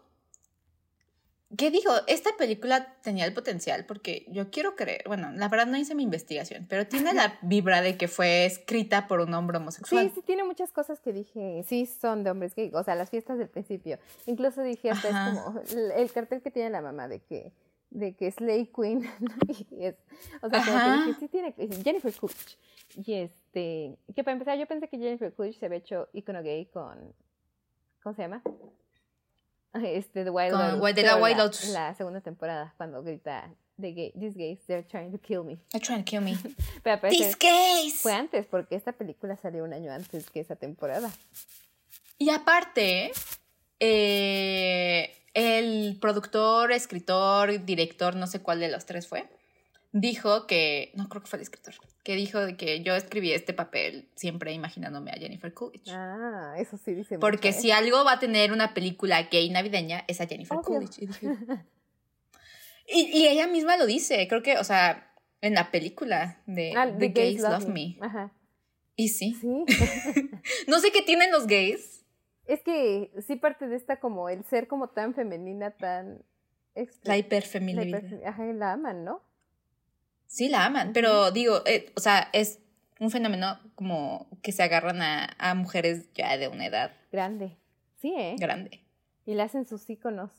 A: ¿qué digo? Esta película tenía el potencial porque yo quiero creer, bueno, la verdad no hice mi investigación, pero tiene la vibra de que fue escrita por un hombre homosexual.
B: Sí, sí, tiene muchas cosas que dije, sí, son de hombres gay, o sea, las fiestas del principio. Incluso dije, hasta
A: Ajá.
B: es como el, el cartel que tiene la mamá de que de que Slay Queen y es, o sea, como que dije, sí tiene es Jennifer Coolidge. Y este, que para empezar yo pensé que Jennifer Coolidge se había hecho icono gay con ¿cómo se llama? Este The Wild
A: Con
B: Lotus,
A: de la Wild Lotus.
B: la segunda temporada cuando grita the gay, these gays they're trying to kill me.
A: They're trying to kill me.
B: Pero
A: These gays.
B: fue antes porque esta película salió un año antes que esa temporada.
A: Y aparte, eh, el productor, escritor, director, no sé cuál de los tres fue, dijo que, no creo que fue el escritor, que dijo de que yo escribí este papel siempre imaginándome a Jennifer Coolidge.
B: Ah, eso sí dice
A: Porque
B: mucho, ¿eh?
A: si algo va a tener una película gay navideña, es a Jennifer
B: Obvio.
A: Coolidge. Y, dije- y- y ella misma lo dice, creo que, o sea, en la película de
B: Ah,
A: The, Gays, Love, me.
B: Ajá.
A: Y sí.
B: Sí.
A: No sé qué tienen los gays.
B: es que sí parte de esta como el ser como tan femenina, tan
A: La
B: la
A: hiperfeminidad.
B: hiper- Ajá, la aman, ¿no?
A: Sí, la aman, pero digo, eh, o sea, es un fenómeno como que se agarran a, a mujeres ya de una edad
B: Grande. Sí, ¿eh?
A: grande.
B: Y le hacen sus íconos.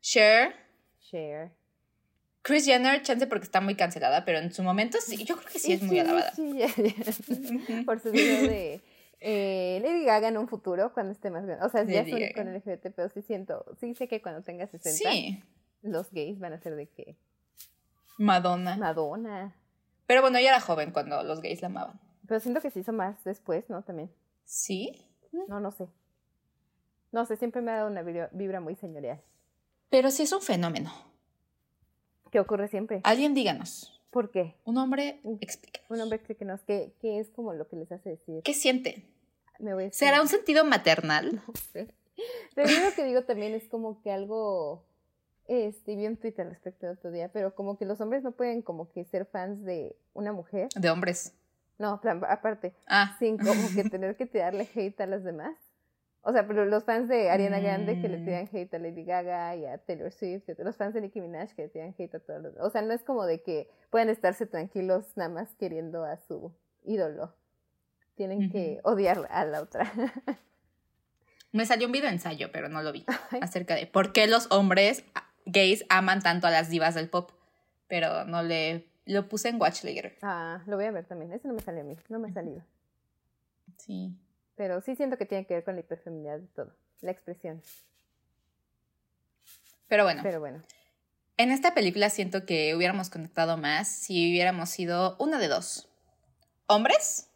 A: Cher,
B: Share.
A: Chris Jenner, chance porque está muy cancelada, pero en su momento sí, yo creo que sí es muy alabada.
B: Sí, ya, ya.
A: Ujú.
B: Por su video de eh, Lady Gaga en un futuro, cuando esté más grande. O sea, ya
A: Lady
B: soy
A: Gaga.
B: con LGBT, pero sí siento, sí sé que cuando tenga 60,
A: Sí,
B: los gays van a ser de que
A: Madonna.
B: Madonna.
A: Pero bueno, ella era joven cuando los gays la amaban.
B: Pero siento que se hizo más después, ¿no? También.
A: Sí,
B: No, no sé. No sé, siempre me ha dado una vibra, muy señorial.
A: pero sí es un fenómeno.
B: ¿Qué ocurre siempre?
A: Alguien díganos.
B: ¿Por qué?
A: Un hombre, explique.
B: Un hombre cree que nos, que, que es como lo que les hace decir.
A: ¿Qué siente?
B: Me voy a
A: ¿Será un sentido maternal?
B: No sé. Pero yo lo que digo también es como que algo, este, vi un tweet al respecto el otro día, pero como que los hombres no pueden como que ser fans de una mujer,
A: De hombres.
B: no, plan- aparte,
A: Ah,
B: sin como que tener que tirarle hate a las demás. O sea, pero los fans de Ariana Grande que le
A: Mm.
B: tiran hate a Lady Gaga y a Taylor Swift, los fans de Nicki Minaj que le tiran hate a todos los... O sea, no es como de que puedan estarse tranquilos nada más queriendo a su ídolo. tienen que odiar a la otra.
A: Me salió un video ensayo, pero no lo vi. Acerca de por qué los hombres gays aman tanto a las divas del pop. Pero no le. Lo puse en Watch Later.
B: Ah, lo voy a ver también. Ese no me salió a mí. No me ha salido.
A: Sí.
B: Pero sí siento que tiene que ver con la hiperfeminidad de todo. La expresión.
A: Pero bueno.
B: Pero bueno.
A: En esta película siento que hubiéramos conectado más si hubiéramos sido una de dos. ¿Hombres?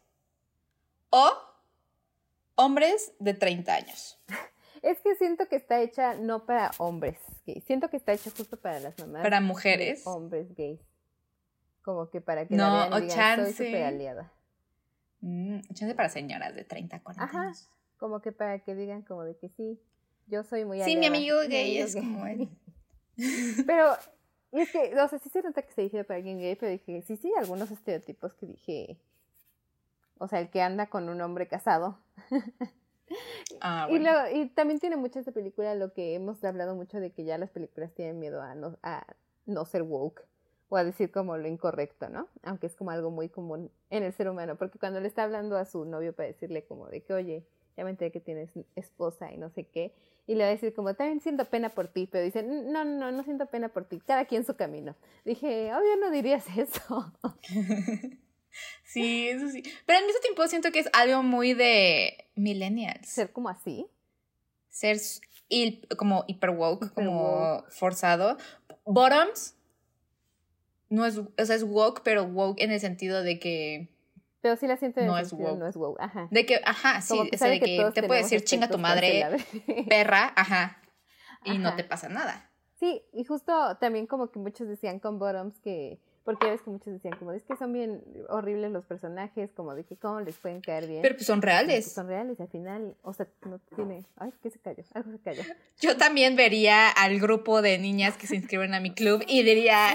A: O hombres de 30 años.
B: Es que siento que está hecha no para hombres gays. Siento que está hecha justo para las mamás.
A: Para mujeres.
B: Hombres gays. Como que para que
A: no,
B: la vean
A: o
B: digan,
A: chance.
B: soy súper aliada.
A: Mm, chance para señoras de 30, 40
B: Ajá.
A: años.
B: Como que para que digan como de que sí, yo soy muy
A: Sí, mi
B: aliada.
A: amigo
B: Mi
A: gay es
B: gay.
A: como él.
B: Pero, y es que, o sea, sí se nota que se dice para alguien gay, pero dije, sí, sí, algunos estereotipos que dije, o sea, el que anda con un hombre casado.
A: Ah,
B: Y,
A: bueno.
B: luego, y también tiene mucho esta película lo que hemos hablado mucho de que ya las películas tienen miedo a no, a no ser woke o a decir como lo incorrecto, ¿no? Aunque es como algo muy común en el ser humano, porque cuando le está hablando a su novio para decirle como de que, oye, ya me enteré que tienes esposa y no sé qué, y le va a decir como, también siento pena por ti, pero dice, no, no, no, no siento pena por ti, cada quien su camino. Dije, obvio no dirías eso.
A: Sí, eso sí. Pero al mismo tiempo siento que es algo muy de millennials.
B: Ser como así.
A: Ser hil- como hiper woke,
B: Hiper
A: como
B: woke.
A: forzado. Bottoms no es, o sea, es woke, pero woke en el sentido de que,
B: Pero sí la siento en
A: No es woke.
B: no es woke. Ajá.
A: de que, ajá, sí, o sea, de que, te puede decir chinga tu madre, perra, ajá, y no te pasa nada.
B: Sí, y justo también como que muchos decían con Bottoms que, porque ya ves que muchos decían como, es que son bien horribles los personajes, como de que cómo les pueden caer bien.
A: Pero pues son
B: que
A: reales.
B: Son reales, al final, o sea, no tiene, ay, ¿qué se cayó? Algo se cayó.
A: Yo también vería al grupo de niñas que se inscriben a mi club y diría,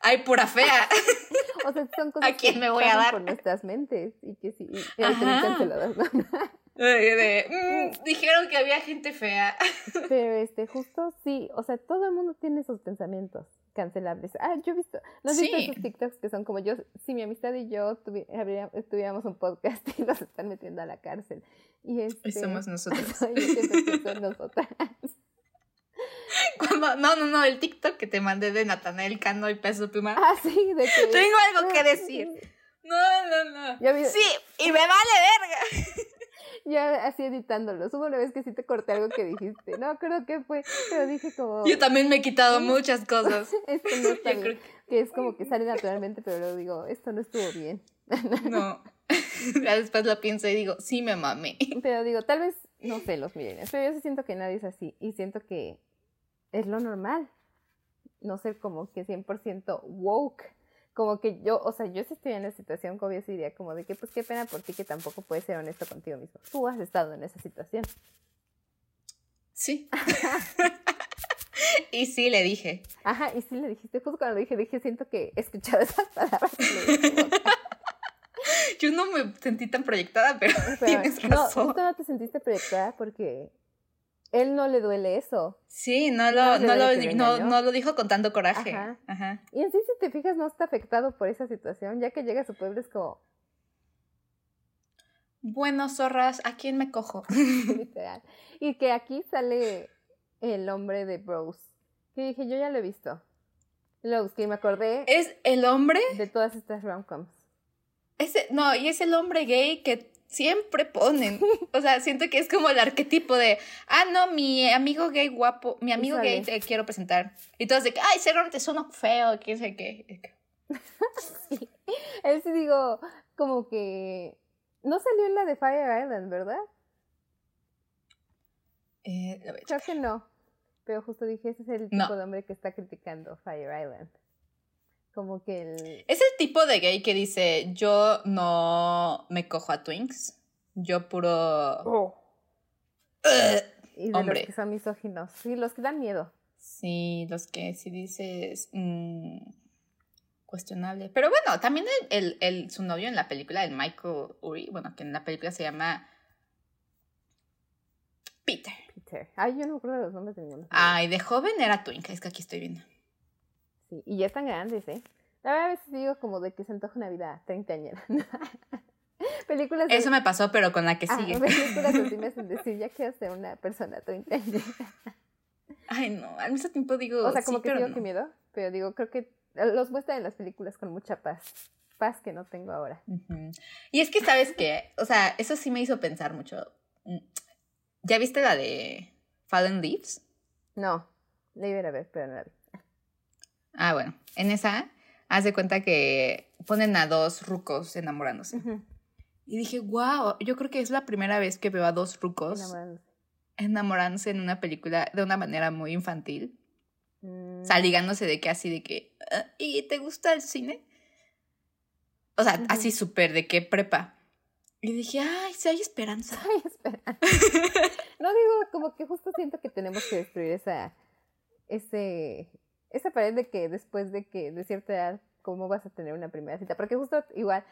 A: ay, pura fea.
B: O sea, son cosas
A: ¿A quién
B: que
A: me voy a
B: pasan
A: dar?
B: por nuestras mentes y que sí, y canceladas, ¿no?
A: De- de, "Mm, dijeron que había gente fea.
B: Pero este, justo sí, o sea, todo el mundo tiene sus pensamientos cancelables. Ah, yo he visto, ¿no has visto
A: Sí.
B: esos TikToks que son como yo, si mi amistad y yo tuvi- habría- tuviéramos un podcast y nos están metiendo a la cárcel? Y este,
A: Y somos
B: nosotras.
A: Cuando, no, no, no, el TikTok que te mandé de Natanael Cano y Peso Pluma.
B: Ah, sí, de que...
A: Tengo algo que decir. No, no, no.
B: Vi-
A: Sí, y me vale verga.
B: Ya así editándolo. Hubo una vez que sí te corté algo que dijiste. No creo que fue, pero dije como...
A: Yo también me he quitado muchas cosas.
B: Esto no está
A: Yo
B: bien.
A: creo
B: Que es como que sale naturalmente, pero luego digo, esto no estuvo bien.
A: no. Ya después lo pienso y digo, sí me mamé.
B: Pero digo, tal vez, no sé, los millennials, pero yo sí siento que nadie es así y siento que es lo normal. No ser como que 100% woke. Como que yo, o sea, yo si estoy en la situación, como yo diría como de que, pues qué pena por ti que tampoco puedes ser honesto contigo mismo. Tú has estado en esa situación.
A: Sí. y sí le dije.
B: Ajá, y sí le dijiste, justo cuando lo dije, dije, siento que he escuchado esas palabras. le
A: Yo no me sentí tan proyectada, pero,
B: pero,
A: tienes
B: no,
A: razón.
B: justo no te sentiste proyectada porque él no le duele eso.
A: Sí, no lo, no, lo, no, lo dijo con tanto coraje.
B: Ajá.
A: Ajá.
B: Y en sí, si te fijas, no está afectado por esa situación, ya que llega a su pueblo es como,
A: Bueno, zorras, ¿a quién me cojo?
B: literal. Y que aquí sale el hombre de Bros. Que dije, yo ya lo he visto. Lo busqué y me acordé
A: ¿Es el hombre?
B: de todas estas romcoms.
A: Ese, no, y es el hombre gay que siempre ponen. O sea, siento que es como el arquetipo de, ah, no, mi amigo gay guapo, mi amigo
B: sale.
A: gay te quiero presentar. Y todos de que, ay, seguramente suena feo, quién sé qué.
B: Él sí digo, como que no salió en la de Fire Island, ¿verdad?
A: Eh,
B: Creo que no. Pero justo dije, ese es el tipo
A: No.
B: de hombre que está criticando Fire Island. Como que el...
A: es el tipo de gay que dice, yo no me cojo a twinks, yo puro...
B: Oh. Y de
A: Hombre.
B: los que son misóginos. Sí, los que dan miedo.
A: Sí, los que si dices mm, cuestionable. Pero bueno, también el, el, el- su novio en la película, el Michael Uri, bueno, que en la película se llama Peter.
B: Peter. Ay, yo no me acuerdo de los nombres de ninguno.
A: Ay, de joven era Twink, es que aquí estoy viendo.
B: Sí, y ya están grandes, ¿eh? La verdad, a veces digo como de que se antoja una vida treintañera. películas
A: Eso me pasó, pero con la que
B: Ah,
A: sigue.
B: películas así me hacen decir, ya quiero ser una persona treintañera.
A: Ay, no, al mismo tiempo digo.
B: O sea, como
A: sí,
B: que
A: pero
B: digo
A: no.
B: que miedo, pero digo, creo que los muestran en las películas con mucha paz. Paz que no tengo ahora.
A: Y es que, ¿sabes qué? O sea, eso sí me hizo pensar mucho. Mm, ¿Ya viste la de Fallen Leaves?
B: No, la iba a ver, pero no la vi.
A: Ah, bueno, en esa, haz de cuenta que ponen a dos rucos enamorándose. Y dije, wow, yo creo que es la primera vez que veo a dos rucos
B: enamorándose.
A: enamorándose en una película de una manera muy infantil.
B: Mm,
A: O sea, ligándose de que así de que, "Ah, ¿y te gusta el cine? O sea, así súper de que prepa. Y dije, ay, sí hay esperanza.
B: Ay, espera. No digo, como que justo siento que tenemos que destruir esa, ese, esa pared de que después de que de cierta edad, ¿cómo vas a tener una primera cita? Porque justo igual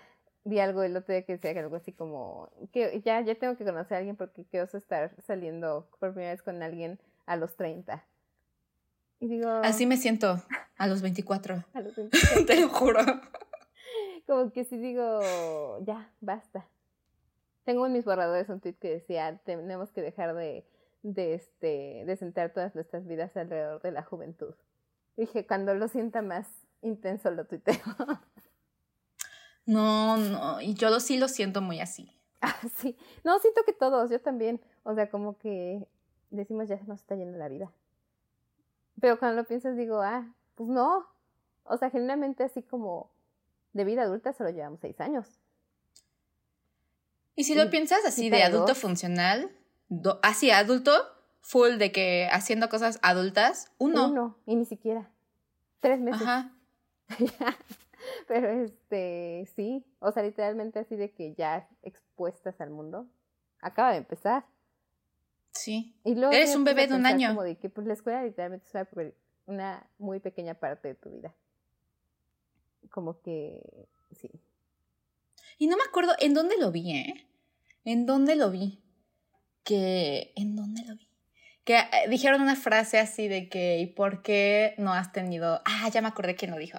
B: vi algo el otro día que decía que algo así como, que ya, ya tengo que conocer a alguien porque qué oso estar saliendo por primera vez con alguien a los 30. Y digo,
A: Así me siento a los 24.
B: a los 25,
A: Te lo juro.
B: como que sí digo, ya, basta. Tengo en mis borradores un tweet que decía, tenemos que dejar de, de, este, de sentar todas nuestras vidas alrededor de la juventud. Dije, cuando lo sienta más intenso lo tuiteo.
A: No, no, y yo lo, sí lo siento muy así.
B: ah, sí. No, siento que todos, yo también. O sea, como que decimos, ya se nos está yendo la vida. Pero cuando lo piensas digo, ah, pues no. O sea, generalmente así como de vida adulta solo llevamos seis años.
A: Y si
B: Y
A: lo piensas así de adulto funcional, do- así adulto, full de que haciendo cosas adultas, uno.
B: Uno, y ni siquiera. Tres meses.
A: Ajá.
B: Pero este, sí, o sea, literalmente así de que ya expuestas al mundo. Acaba de empezar.
A: Sí.
B: Y luego
A: Eres un bebé de un año.
B: Como de que pues la escuela literalmente es una muy pequeña parte de tu vida. Como que, sí.
A: Y no me acuerdo en dónde lo vi, ¿eh? ¿En dónde lo vi? Que. ¿En dónde lo vi? Que eh, dijeron una frase así de que, ¿y por qué no has tenido.? Ah, ya me acordé quién lo dijo.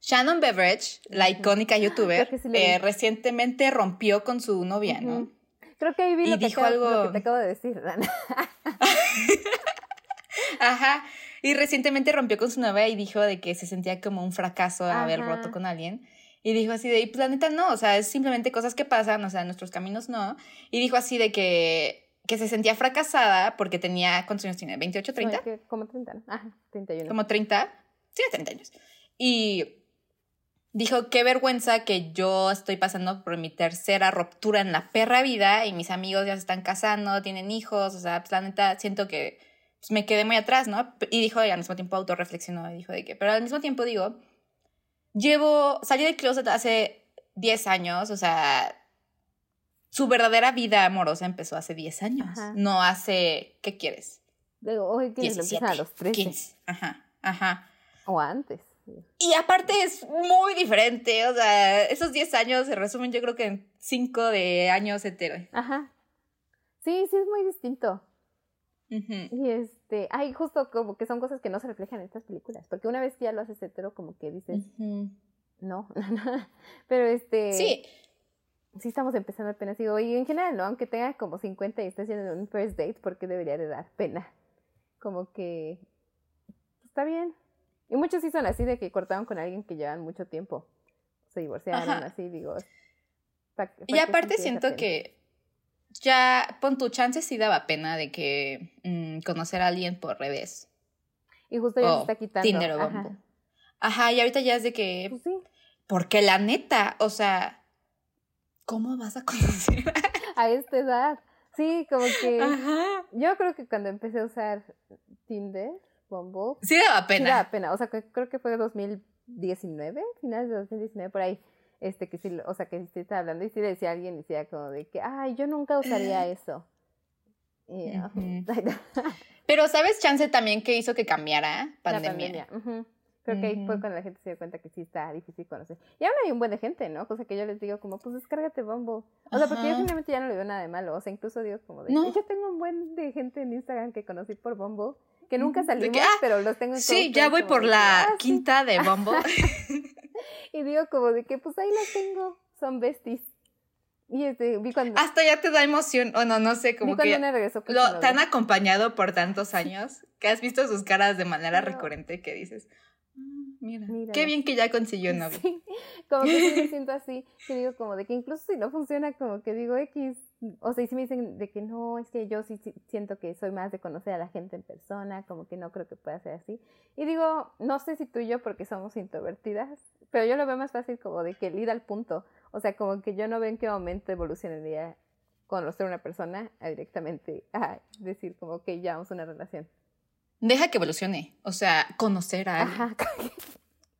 A: Shannon Beveridge, la icónica youtuber,
B: Creo que sí
A: eh, recientemente rompió con su novia, ¿no?
B: Ujú. Creo que ahí vi
A: Y
B: lo que,
A: dijo
B: acabo, lo
A: algo-
B: que te acabo de decir, Dana.
A: Ajá. Y recientemente rompió con su novia y dijo de que se sentía como un fracaso haber
B: Ajá.
A: roto con alguien. Y dijo así de, y pues la neta no, o sea, es simplemente cosas que pasan, o sea, nuestros caminos no. Y dijo así de que, que se sentía fracasada porque tenía, ¿cuántos años tiene? ¿28, 30?
B: Como que- Como 30, ¿no? Ajá, 31.
A: Como 30. Tiene 30 años. Y dijo, qué vergüenza que yo estoy pasando por mi tercera ruptura en la perra vida y mis amigos ya se están casando, tienen hijos, o sea, pues la neta siento que pues, me quedé muy atrás, ¿no? Y dijo, y al mismo tiempo autorreflexionó y dijo de que, pero al mismo tiempo digo, llevo, salí del closet hace 10 años, o sea, su verdadera vida amorosa empezó hace 10 años,
B: Ajá.
A: no hace, ¿qué quieres?
B: Digo, hoy que lo
A: 17,
B: empiezan a los 13.
A: 15. Ajá, ajá.
B: O antes.
A: Y aparte es muy diferente, o sea, esos 10 años se resumen yo creo que en 5 de años hetero.
B: Ajá. Sí, sí es muy distinto.
A: Ujú.
B: Y este, ay, justo como que son cosas que no se reflejan en estas películas, porque una vez que ya lo haces hetero, como que dices,
A: Ujú.
B: no, pero este,
A: Sí,
B: sí estamos empezando apenas, digo, y en general, ¿no? Aunque tenga como 50 y estés haciendo un first date, porque debería de dar pena? Como que está bien. Y muchos sí son así de que cortaron con alguien que llevan mucho tiempo, se divorciaron,
A: Ajá.
B: así, digo. pa- pa
A: y aparte siento que ya, pon tu chance sí daba pena de que mm, conocer a alguien por redes.
B: Y justo ya se está quitando.
A: Tinder o
B: ajá.
A: Ajá, y ahorita ya es de que,
B: Pues sí.
A: porque la neta, o sea, ¿cómo vas a conocer?
B: a esta edad. Sí, como que
A: Ajá.
B: yo creo que cuando empecé a usar Tinder, Bumble,
A: Sí daba
B: sí
A: pena.
B: daba pena. O sea, que creo que fue 2019, finales de 2019, por ahí. Este, que sí, o sea, que sí estaba hablando y sí le decía a alguien, decía como de que, ay, yo nunca usaría eso. Y, ah,
A: Ujú.
B: ay, no,
A: Pero ¿sabes chance también que hizo que cambiara?
B: la
A: Pandemia.
B: pandemia. ujú. Creo que ahí fue cuando la gente se dio cuenta que sí está difícil conocer. Y ahora hay un buen de gente, ¿no? Cosa que yo les digo como, pues descárgate Bumble. O sea, porque yo finalmente ya no le veo nada de malo. O sea, incluso digo como de,
A: No.
B: yo tengo un buen de gente en Instagram que conocí por Bumble, que nunca salimos,
A: que, ah,
B: pero los tengo en
A: Sí, ya voy por
B: de
A: la
B: "Ah, sí".
A: quinta de Bumble.
B: Y digo como de que, pues ahí las tengo, son besties. Y este, vi cuando...
A: Hasta ya te da emoción, o no, no sé, como
B: vi
A: que
B: regresó su
A: lo, han acompañado por tantos años que has visto sus caras de manera recurrente que dices, "Mm, mira,
B: Mira.
A: qué bien que ya consiguió novio.
B: Sí, como que me siento así, que digo como de que incluso si no funciona, como que digo X, o sea, y si me dicen de que no, es que yo sí, sí siento que soy más de conocer a la gente en persona, como que no creo que pueda ser así. Y digo, no sé si tú y yo porque somos introvertidas, pero yo lo veo más fácil como de que el ir al punto, o sea, como que yo no veo en qué momento evolucionaría conocer a una persona a directamente a decir como que ya vamos a una relación.
A: Deja que evolucione, o sea, conocer a alguien.
B: Ajá,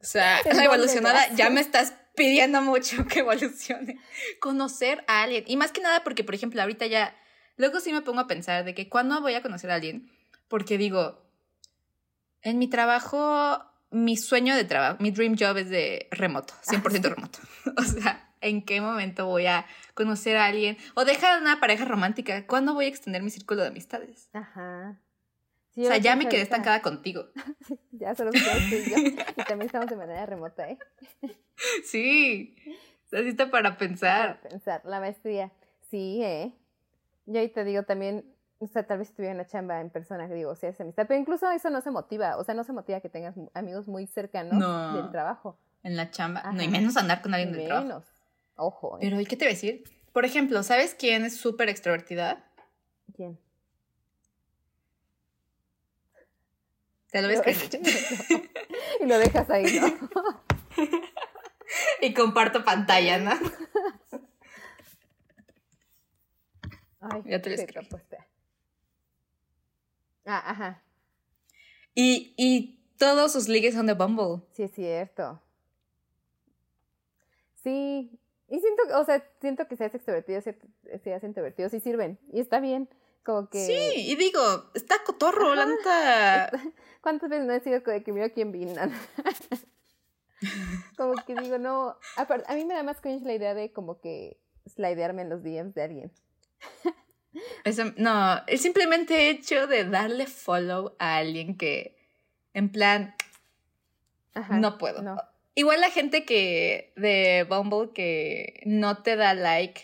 A: O sea,
B: ¿En
A: la evolucionada ya me estás pidiendo mucho que evolucione. Conocer a alguien. Y más que nada porque, por ejemplo, ahorita ya, luego sí me pongo a pensar de que cuándo voy a conocer a alguien. Porque digo, en mi trabajo, mi sueño de trabajo, mi dream job es de remoto, 100% remoto. O sea, ¿en qué momento voy a conocer a alguien? O dejar una pareja romántica. ¿Cuándo voy a extender mi círculo de amistades?
B: ajá. Sí,
A: O sea, ya me quedé
B: ahorita-
A: estancada contigo.
B: Ya solo somos tú y yo. Y también estamos de manera remota, ¿eh?
A: Sí. Así está para pensar.
B: Para pensar, la maestría. Sí, ¿eh? Yo ahí te digo también, o sea, tal vez si tuviera una chamba en persona, que digo, o sea, es amistad. Pero incluso eso no se motiva. O sea, no se motiva que tengas amigos muy cercanos
A: No.
B: del trabajo.
A: En la chamba. No, y
B: Ajá.
A: menos andar con alguien del trabajo.
B: Menos. Ojo, ¿eh?
A: Pero, ¿y qué te voy a decir? Por ejemplo, ¿sabes quién es súper extrovertida?
B: ¿Quién?
A: Te lo ves que
B: no. y lo dejas ahí, ¿no?
A: Y comparto pantalla, ¿no?
B: Ay,
A: Ya te lo escribí.
B: Ah, ajá.
A: Y, y todos sus ligues son de Bumble.
B: Sí, es cierto. Sí. Y siento, o sea, siento que seas extrovertido, se- seas introvertido, sí sirven. Y está bien. Como que.
A: Sí, y digo, está cotorro, la neta.
B: ¿Cuántas veces no he sido de que mira quién vino? como que digo, no. a mí me da más cringe la idea de como que slidearme en los DMs de alguien.
A: Eso- no, el simplemente hecho de darle follow a alguien que, en plan,
B: Ajá.
A: no puedo.
B: No.
A: Igual la gente que de Bumble que no te da like,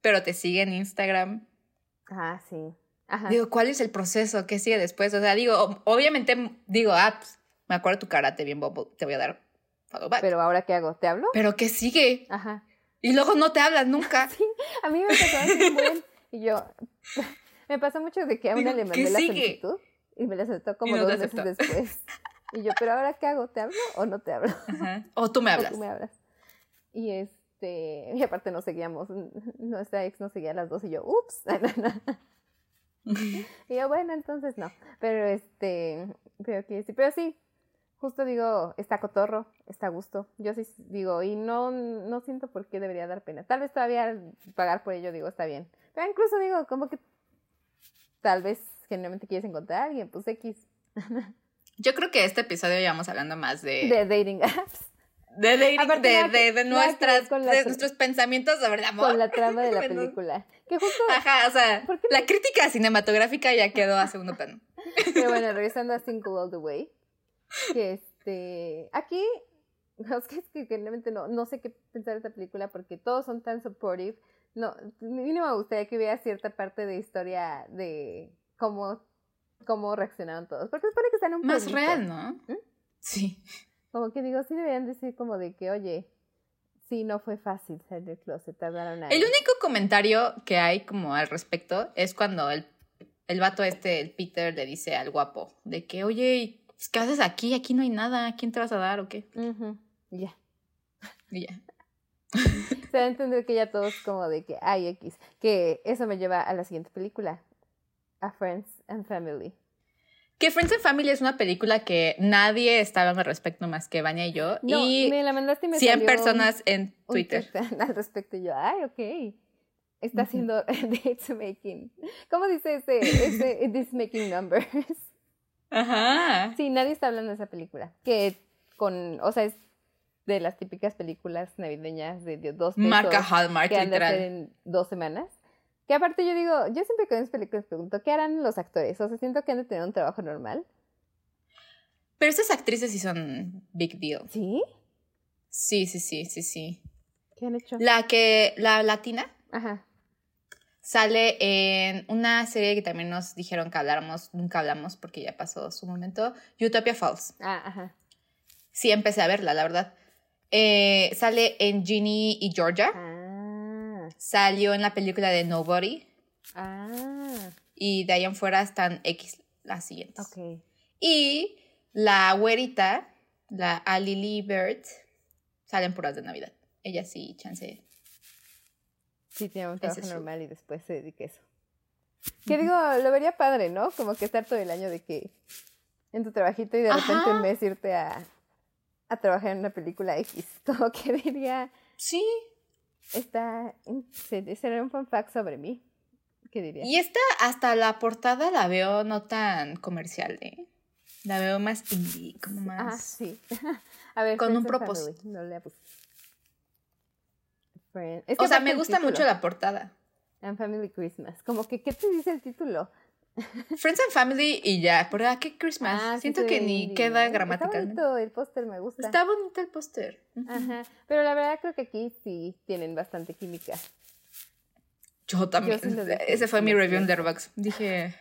A: pero te sigue en Instagram.
B: Ah, sí. Ajá.
A: Digo, ¿cuál es el proceso? ¿Qué sigue después? O sea, digo, obviamente digo, ah, pues, me acuerdo tu karate bien Bumble, te voy a dar follow back. Pero,
B: Pero ahora, ¿qué hago? ¿Te hablo?
A: ¿qué sigue?
B: Ajá.
A: Y luego no te hablas nunca.
B: A mí me pasó así buen. Y yo. Me pasó mucho de que a una
A: Digo,
B: le mandé
A: ¿qué
B: la solicitud y me la aceptó como
A: no
B: dos meses después. Y yo, ¿pero ahora qué hago? ¿Te hablo o no te hablo?
A: Ajá. O tú me
B: O
A: hablas.
B: tú me hablas. Y este. Y aparte nos seguíamos. Nuestra ex nos seguía a las dos y yo, ups. Y yo, bueno, entonces no. Pero este. Pero, sí, pero sí. Justo digo, está cotorro, está a gusto. Yo sí digo, y no, no siento por qué debería dar pena. Tal vez todavía pagar por ello, digo, está bien. Pero incluso digo, como que tal vez genuinamente quieres encontrar a alguien, pues X.
A: Yo creo que este episodio ya vamos hablando más de,
B: De dating apps.
A: De, de, de, de nuestras,
B: con
A: de nuestros pensamientos sobre el amor.
B: Con la trama de la película. Que justo.
A: Ajá, o sea,
B: ¿Por qué
A: la crítica cinematográfica ya quedó a segundo plano.
B: Pero bueno, regresando a Single All the Way. Que este. Aquí. Es que, realmente no, no sé qué pensar de esta película porque todos son tan supportive. No, mínimo me gustaría que hubiera cierta parte de historia de cómo, cómo reaccionaron todos. Porque supone que están un
A: Más
B: pueblito.
A: real, ¿no?
B: ¿Mm?
A: Sí.
B: Como que digo, sí deberían decir como de que, oye, sí, no fue fácil salir del closet, tardaron años.
A: El único comentario que hay como al respecto es cuando el, el vato este, el Peter, le dice al guapo de que, oye, ¿y ¿qué haces aquí? Aquí no hay nada. ¿A quién te vas a dar o qué?
B: Ya.
A: Y ya.
B: Se va a entender que ya todos como de que hay X. Que eso me lleva a la siguiente película. A Friends and Family.
A: Que Friends and Family es una película que nadie está hablando al respecto más que Vania y yo.
B: No,
A: y
B: me la mandaste y me
A: 100
B: salió
A: personas en Twitter.
B: al respecto. Y yo, ay, ok. Está haciendo dates making. ¿Cómo dice ese, ese this making numbers?
A: Ajá.
B: Sí, nadie está hablando de esa película. Que con, o sea, es de las típicas películas navideñas de dos pesos
A: Marca Hallmark,
B: que
A: literal.
B: en dos semanas. Que aparte yo digo, yo siempre que veo mis películas pregunto, ¿qué harán los actores? O sea, siento que han de tener un trabajo normal.
A: Pero esas actrices sí son big deal.
B: ¿Sí?
A: Sí, sí, sí, sí, sí.
B: ¿Qué han hecho?
A: La que, la latina,
B: Ajá.
A: Sale en una serie que también nos dijeron que habláramos, nunca hablamos porque ya pasó su momento, Utopia Falls.
B: Ah, ajá.
A: Sí, empecé a verla, la verdad. Eh, sale en Ginny y Georgia.
B: Ah.
A: Salió en la película de Nobody.
B: Ah.
A: Y de ahí en fuera están X las siguientes.
B: Ok.
A: Y la güerita, la Ali Lee Bird, salen puras de Navidad. Ella sí, chance.
B: Sí, tiene un trabajo
A: es
B: normal y después se dedica a eso. Que digo, lo vería padre, ¿no? Como que estar todo el año de que en tu trabajito y de repente un mes irte a, a trabajar en una película X. Como que diría,
A: Sí.
B: Está, se- será un fun fact sobre mí. ¿Qué diría?
A: Y esta, hasta la portada la veo no tan comercial, ¿eh? La veo más indie, como
B: Ah,
A: más.
B: sí. A ver,
A: Con un
B: Friends
A: propósito.
B: No le es que
A: O sea, me gusta
B: título,
A: mucho la portada.
B: And Family Christmas. Como que, ¿qué te dice el título?
A: Friends and Family y ya. ¿Por qué Christmas?
B: Ah, sí
A: Siento
B: se
A: que ni queda gramaticalmente.
B: Está bonito, el póster me gusta.
A: Está bonito el póster.
B: Ajá. Pero la verdad creo que aquí sí tienen bastante química.
A: Yo también.
B: sí lo dije,
A: Ese fue
B: sí
A: mi review en. Letterboxd. Dije,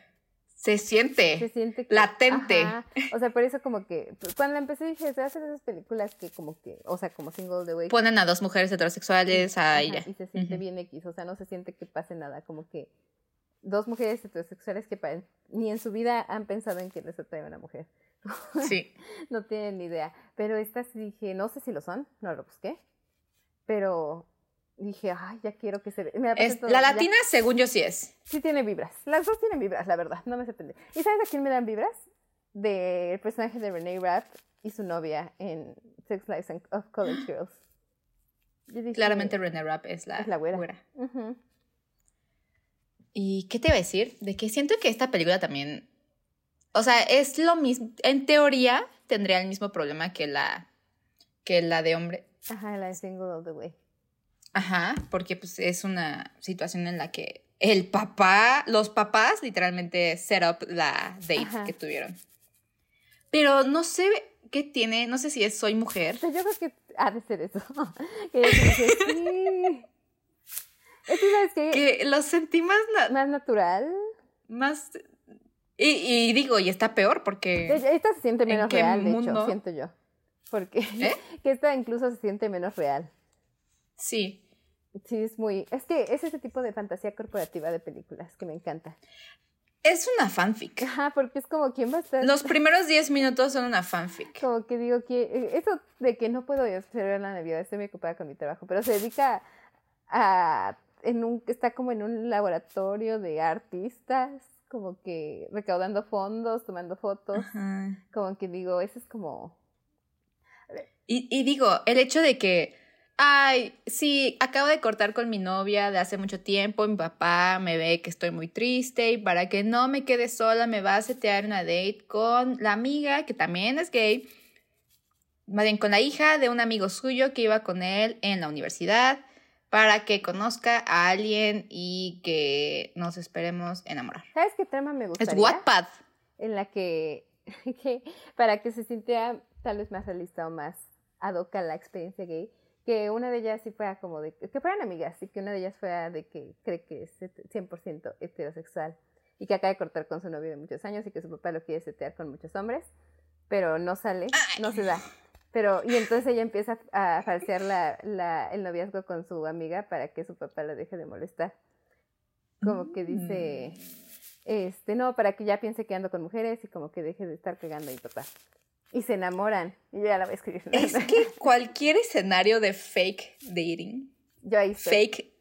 A: se siente.
B: Se siente que-
A: Latente.
B: Ajá. O sea, por eso como que cuando empecé dije, se hacen esas películas que como que, o sea, como Single the Way.
A: Ponen a dos mujeres heterosexuales a
B: Ajá,
A: ella.
B: Y se siente
A: Ujú.
B: bien X, o sea, no se siente que pase nada, como que dos mujeres heterosexuales que ni en su vida han pensado en que les atrae una mujer.
A: Sí.
B: No tienen ni idea. Pero estas dije, no sé si lo son, no lo busqué. Pero dije, ay, ya quiero que se ve. Me la
A: Es,
B: ya.
A: latina, según yo, sí es.
B: Sí tiene vibras. Las dos tienen vibras, la verdad. No me sorprende. ¿Y sabes a quién me dan vibras? Del personaje de Renee Rapp y su novia en Sex Lives of College Girls. Dije,
A: Claramente René Rapp es la,
B: Es la güera. Ujú.
A: ¿Y qué te iba a decir? De que siento que esta película también. O sea, es lo mismo. En teoría, tendría el mismo problema que la. que la de hombre.
B: Ajá, la de Single All the Way.
A: Ajá, porque pues es una situación en la que el papá, los papás literalmente set up la date
B: Ajá.
A: que tuvieron. Pero no sé qué tiene, no sé si es soy mujer.
B: Sea, yo creo que ha de ser eso. que yo sí. Es que, ¿sabes qué?
A: Que lo sentí más, na-
B: Más natural.
A: más y, y digo, y está peor porque
B: Esta se siente
A: ¿En
B: menos real, de
A: mundo?
B: hecho, siento yo. Porque
A: ¿Eh?
B: que esta incluso se siente menos real.
A: sí.
B: Sí, es muy... Es que es ese tipo de fantasía corporativa de películas que me encanta.
A: Es una fanfic.
B: Ajá, porque es como, ¿quién va a estar?
A: Los primeros 10 minutos son una fanfic.
B: Como que digo que eh, eso de que no puedo celebrar la Navidad, estoy muy ocupada con mi trabajo, pero se dedica a... En un, está como en un laboratorio de artistas, como que recaudando fondos, tomando fotos,
A: Ajá.
B: como que digo, eso es como...
A: Y, y digo, el hecho de que, ay, sí, acabo de cortar con mi novia de hace mucho tiempo, mi papá me ve que estoy muy triste y para que no me quede sola me va a setear una date con la amiga que también es gay, más bien con la hija de un amigo suyo que iba con él en la universidad para que conozca a alguien y que nos esperemos enamorar.
B: ¿Sabes qué trama me
A: Es
B: gustaría?
A: Wattpad.
B: en la que, que para que se sintiera tal vez más realista o más ad hoc a la experiencia gay, que una de ellas sí fuera como de, que fueran amigas y que una de ellas fuera de que cree que es 100% heterosexual y que acaba de cortar con su novio de muchos años y que su papá lo quiere setear con muchos hombres, pero no sale, no se da. Pero, y entonces ella empieza a falsear la, la, el noviazgo con su amiga para que su papá la deje de molestar. Como que dice, este, no, para que ya piense que ando con mujeres y como que deje de estar pegando a mi papá. Y se enamoran. Y yo ya la voy a escribir.
A: Es que cualquier escenario de fake dating,
B: yo ahí estoy.
A: fake,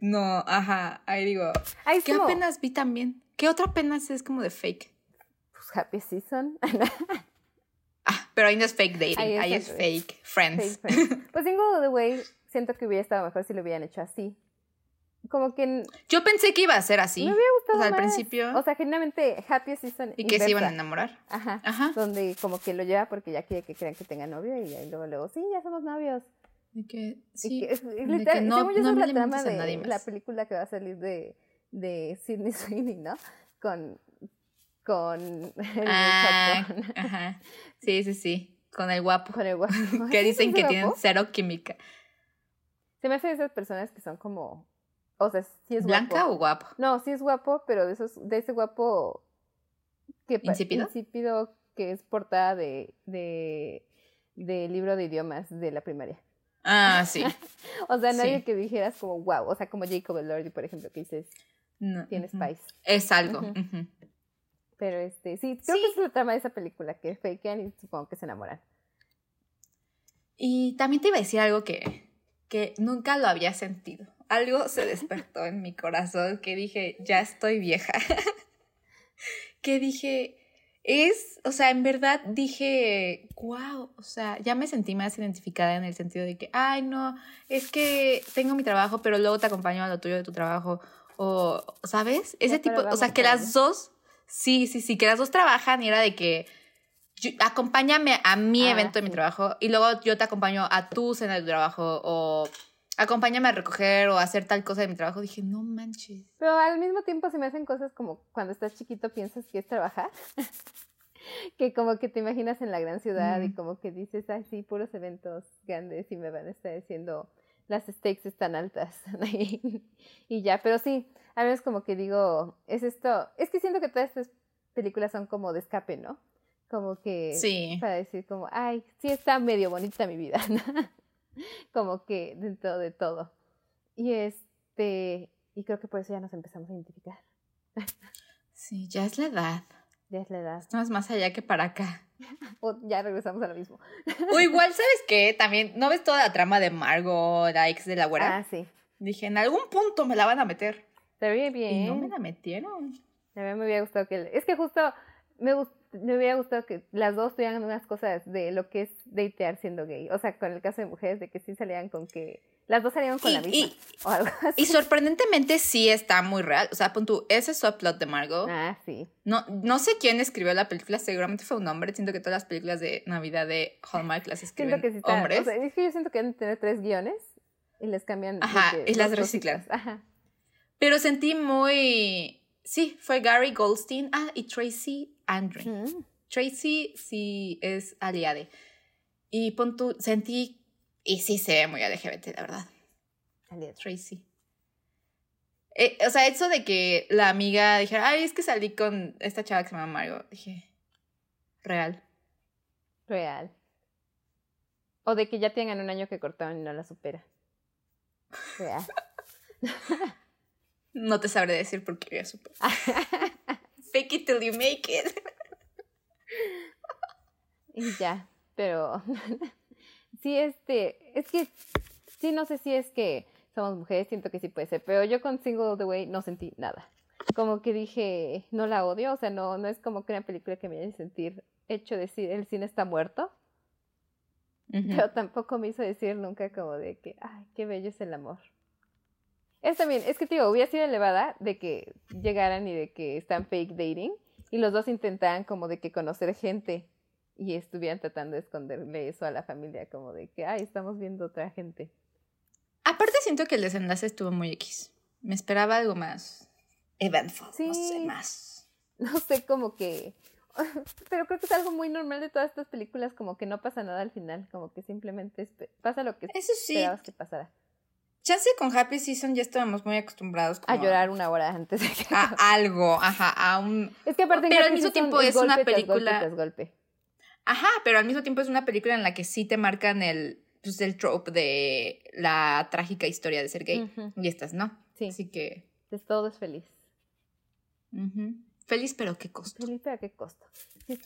A: no, ajá, ahí digo,
B: Ahí
A: ¿qué
B: como,
A: apenas vi también? ¿Qué otra apenas es como de fake?
B: pues, Happy Season.
A: Pero ahí no es fake dating,
B: Ahí
A: ahí,
B: es al
A: fake friends.
B: Fake Friends. Pues Single the Way, siento que hubiera estado mejor si lo hubieran hecho así. Como que
A: Yo pensé que iba a ser así.
B: me hubiera gustado
A: O sea, al
B: más.
A: principio-
B: O sea, genuinamente Happy Season
A: Y que se iban a
B: inversa.
A: enamorar.
B: Ajá.
A: Ajá.
B: Donde como que lo lleva porque ya quiere que crean que tenga novio y ahí luego, luego, sí, ya somos novios.
A: De que,
B: Y
A: sí,
B: que- es-
A: de
B: literal,
A: que no,
B: según yo, esa
A: no
B: es la trama de la película que va a salir de, de Sidney Sweeney, ¿no? Con, con, el
A: Ah,
B: muchacho,
A: ajá. Sí, sí, sí. Con el guapo.
B: con el guapo.
A: Que
B: ¿Sí
A: dicen que
B: guapo?
A: tienen cero química.
B: Se me hace de esas personas que son como, O sea, sí es
A: ¿Blanca
B: guapo.
A: o guapo?
B: No, sí es guapo, pero de esos, de ese guapo que
A: ¿Insípido?
B: insípido que es portada de, de, de libro de idiomas de la primaria.
A: Ah, sí.
B: O sea, nadie
A: Sí.
B: que dijeras como wow, o sea, como Jacob Elordi, por ejemplo, que dices,
A: No,
B: tiene
A: ujú.
B: spice.
A: Es algo.
B: Ujú. Pero este, sí, creo
A: Sí.
B: que es la trama de esa película, que fakean y supongo que se enamoran.
A: Y también te iba a decir algo que, que nunca lo había sentido. Algo se despertó en mi corazón que dije, ya estoy vieja. que dije, es, o sea, en verdad dije, wow, o sea, ya me sentí más identificada en el sentido de que, ay, no, es que tengo mi trabajo, pero luego te acompaño a lo tuyo de tu trabajo. O, ¿sabes? Ese tipo, o sea, que las dos, sí, sí, sí, que las dos trabajan y era de que yo- acompáñame a mi
B: Ah,
A: evento de mi trabajo y luego yo te acompaño a tu cena de tu trabajo o acompáñame a recoger o a hacer tal cosa de mi trabajo. Dije, no manches.
B: Pero al mismo tiempo se me hacen cosas como cuando estás chiquito piensas que es trabajar. que como que te imaginas en la gran ciudad y como que dices, ay, sí, puros eventos grandes y me van a estar diciendo las stakes están altas. y ya, pero sí, a veces como que digo, es esto, es que siento que todas estas películas son como de escape, ¿no? Como que
A: Sí.
B: para decir como, ay, sí está medio bonita mi vida, ¿no? como que dentro de todo. Y este, y creo que por eso ya nos empezamos a identificar.
A: Sí, ya es la edad.
B: Ya es la edad.
A: Estamos más allá que para acá.
B: O ya regresamos a lo mismo.
A: O igual, ¿sabes qué? También, ¿no ves toda la trama de Margot, la ex de la güera?
B: Ah, sí.
A: Dije, en algún punto me la van a meter.
B: Se ve
A: Y
B: bien.
A: no me la metieron.
B: A mí me hubiera gustado que... Es que justo me, gust- me hubiera gustado que las dos tuvieran unas cosas de lo que es datear siendo gay. O sea, con el caso de mujeres, de que sí salían con que... Las dos salieron con
A: Y-
B: la misma.
A: y-
B: o algo así.
A: Y sorprendentemente sí está muy real. O sea, pon tú, ese subplot de Margot.
B: Ah, sí.
A: No, no sé quién escribió la película, seguramente fue un hombre. Siento que todas las películas de Navidad de Hallmark las escriben
B: Siento que sí está...
A: hombres.
B: O sea, es que yo siento que deben tener tres guiones y les cambian... de
A: Ajá, y las reciclan.
B: cositas. Ajá.
A: Pero sentí muy... Sí, fue Gary Goldstein. Ah, y Tracy Andre.
B: Mm.
A: Tracy sí es aliade. Y pon tú, sentí... Y sí se ve muy LGBT, la verdad.
B: Aliado.
A: Tracy. Eh, o sea, eso de que la amiga dijera, ay, es que salí con esta chava que se llama Mario. Dije, real.
B: Real. O de que ya tengan un año que cortaron y no la supera. Real.
A: No te sabré decir por qué ya supe. Fake it till you make it.
B: Y ya, pero sí, este, es que sí, no sé si es que somos mujeres, siento que sí puede ser, pero yo con Single the Way no sentí nada. Como que dije, no la odio, o sea, no, no es como que una película que me hace sentir hecho decir el cine está muerto, pero tampoco me hizo decir nunca como de que, ay, qué bello es el amor. Es también, es que te digo, hubiera sido elevada de que llegaran y de que están fake dating y los dos intentaran como de que conocer gente y estuvieran tratando de esconderle eso a la familia, como de que, ay, estamos viendo otra gente.
A: Aparte siento que el desenlace estuvo muy X. Me esperaba algo más eventful, no sé,
B: Sí.
A: más.
B: No sé, como que... Pero creo que es algo muy normal de todas estas películas, como que no pasa nada al final, como que simplemente pasa lo que
A: Eso sí,
B: esperabas que pasara.
A: Chance con Happy Season ya estábamos muy acostumbrados
B: A llorar una hora antes de que...
A: a algo, ajá, a un...
B: Es que aparte
A: Pero al mismo tiempo es
B: golpe
A: una
B: golpe
A: película-
B: golpe.
A: Ajá, pero al mismo tiempo es una película en la que sí te marcan el, pues, el trope de la trágica historia de ser gay. Y estas no.
B: Sí,
A: Así que...
B: es todo es feliz.
A: Feliz, pero qué costo.
B: Feliz, pero a qué costo. Sí,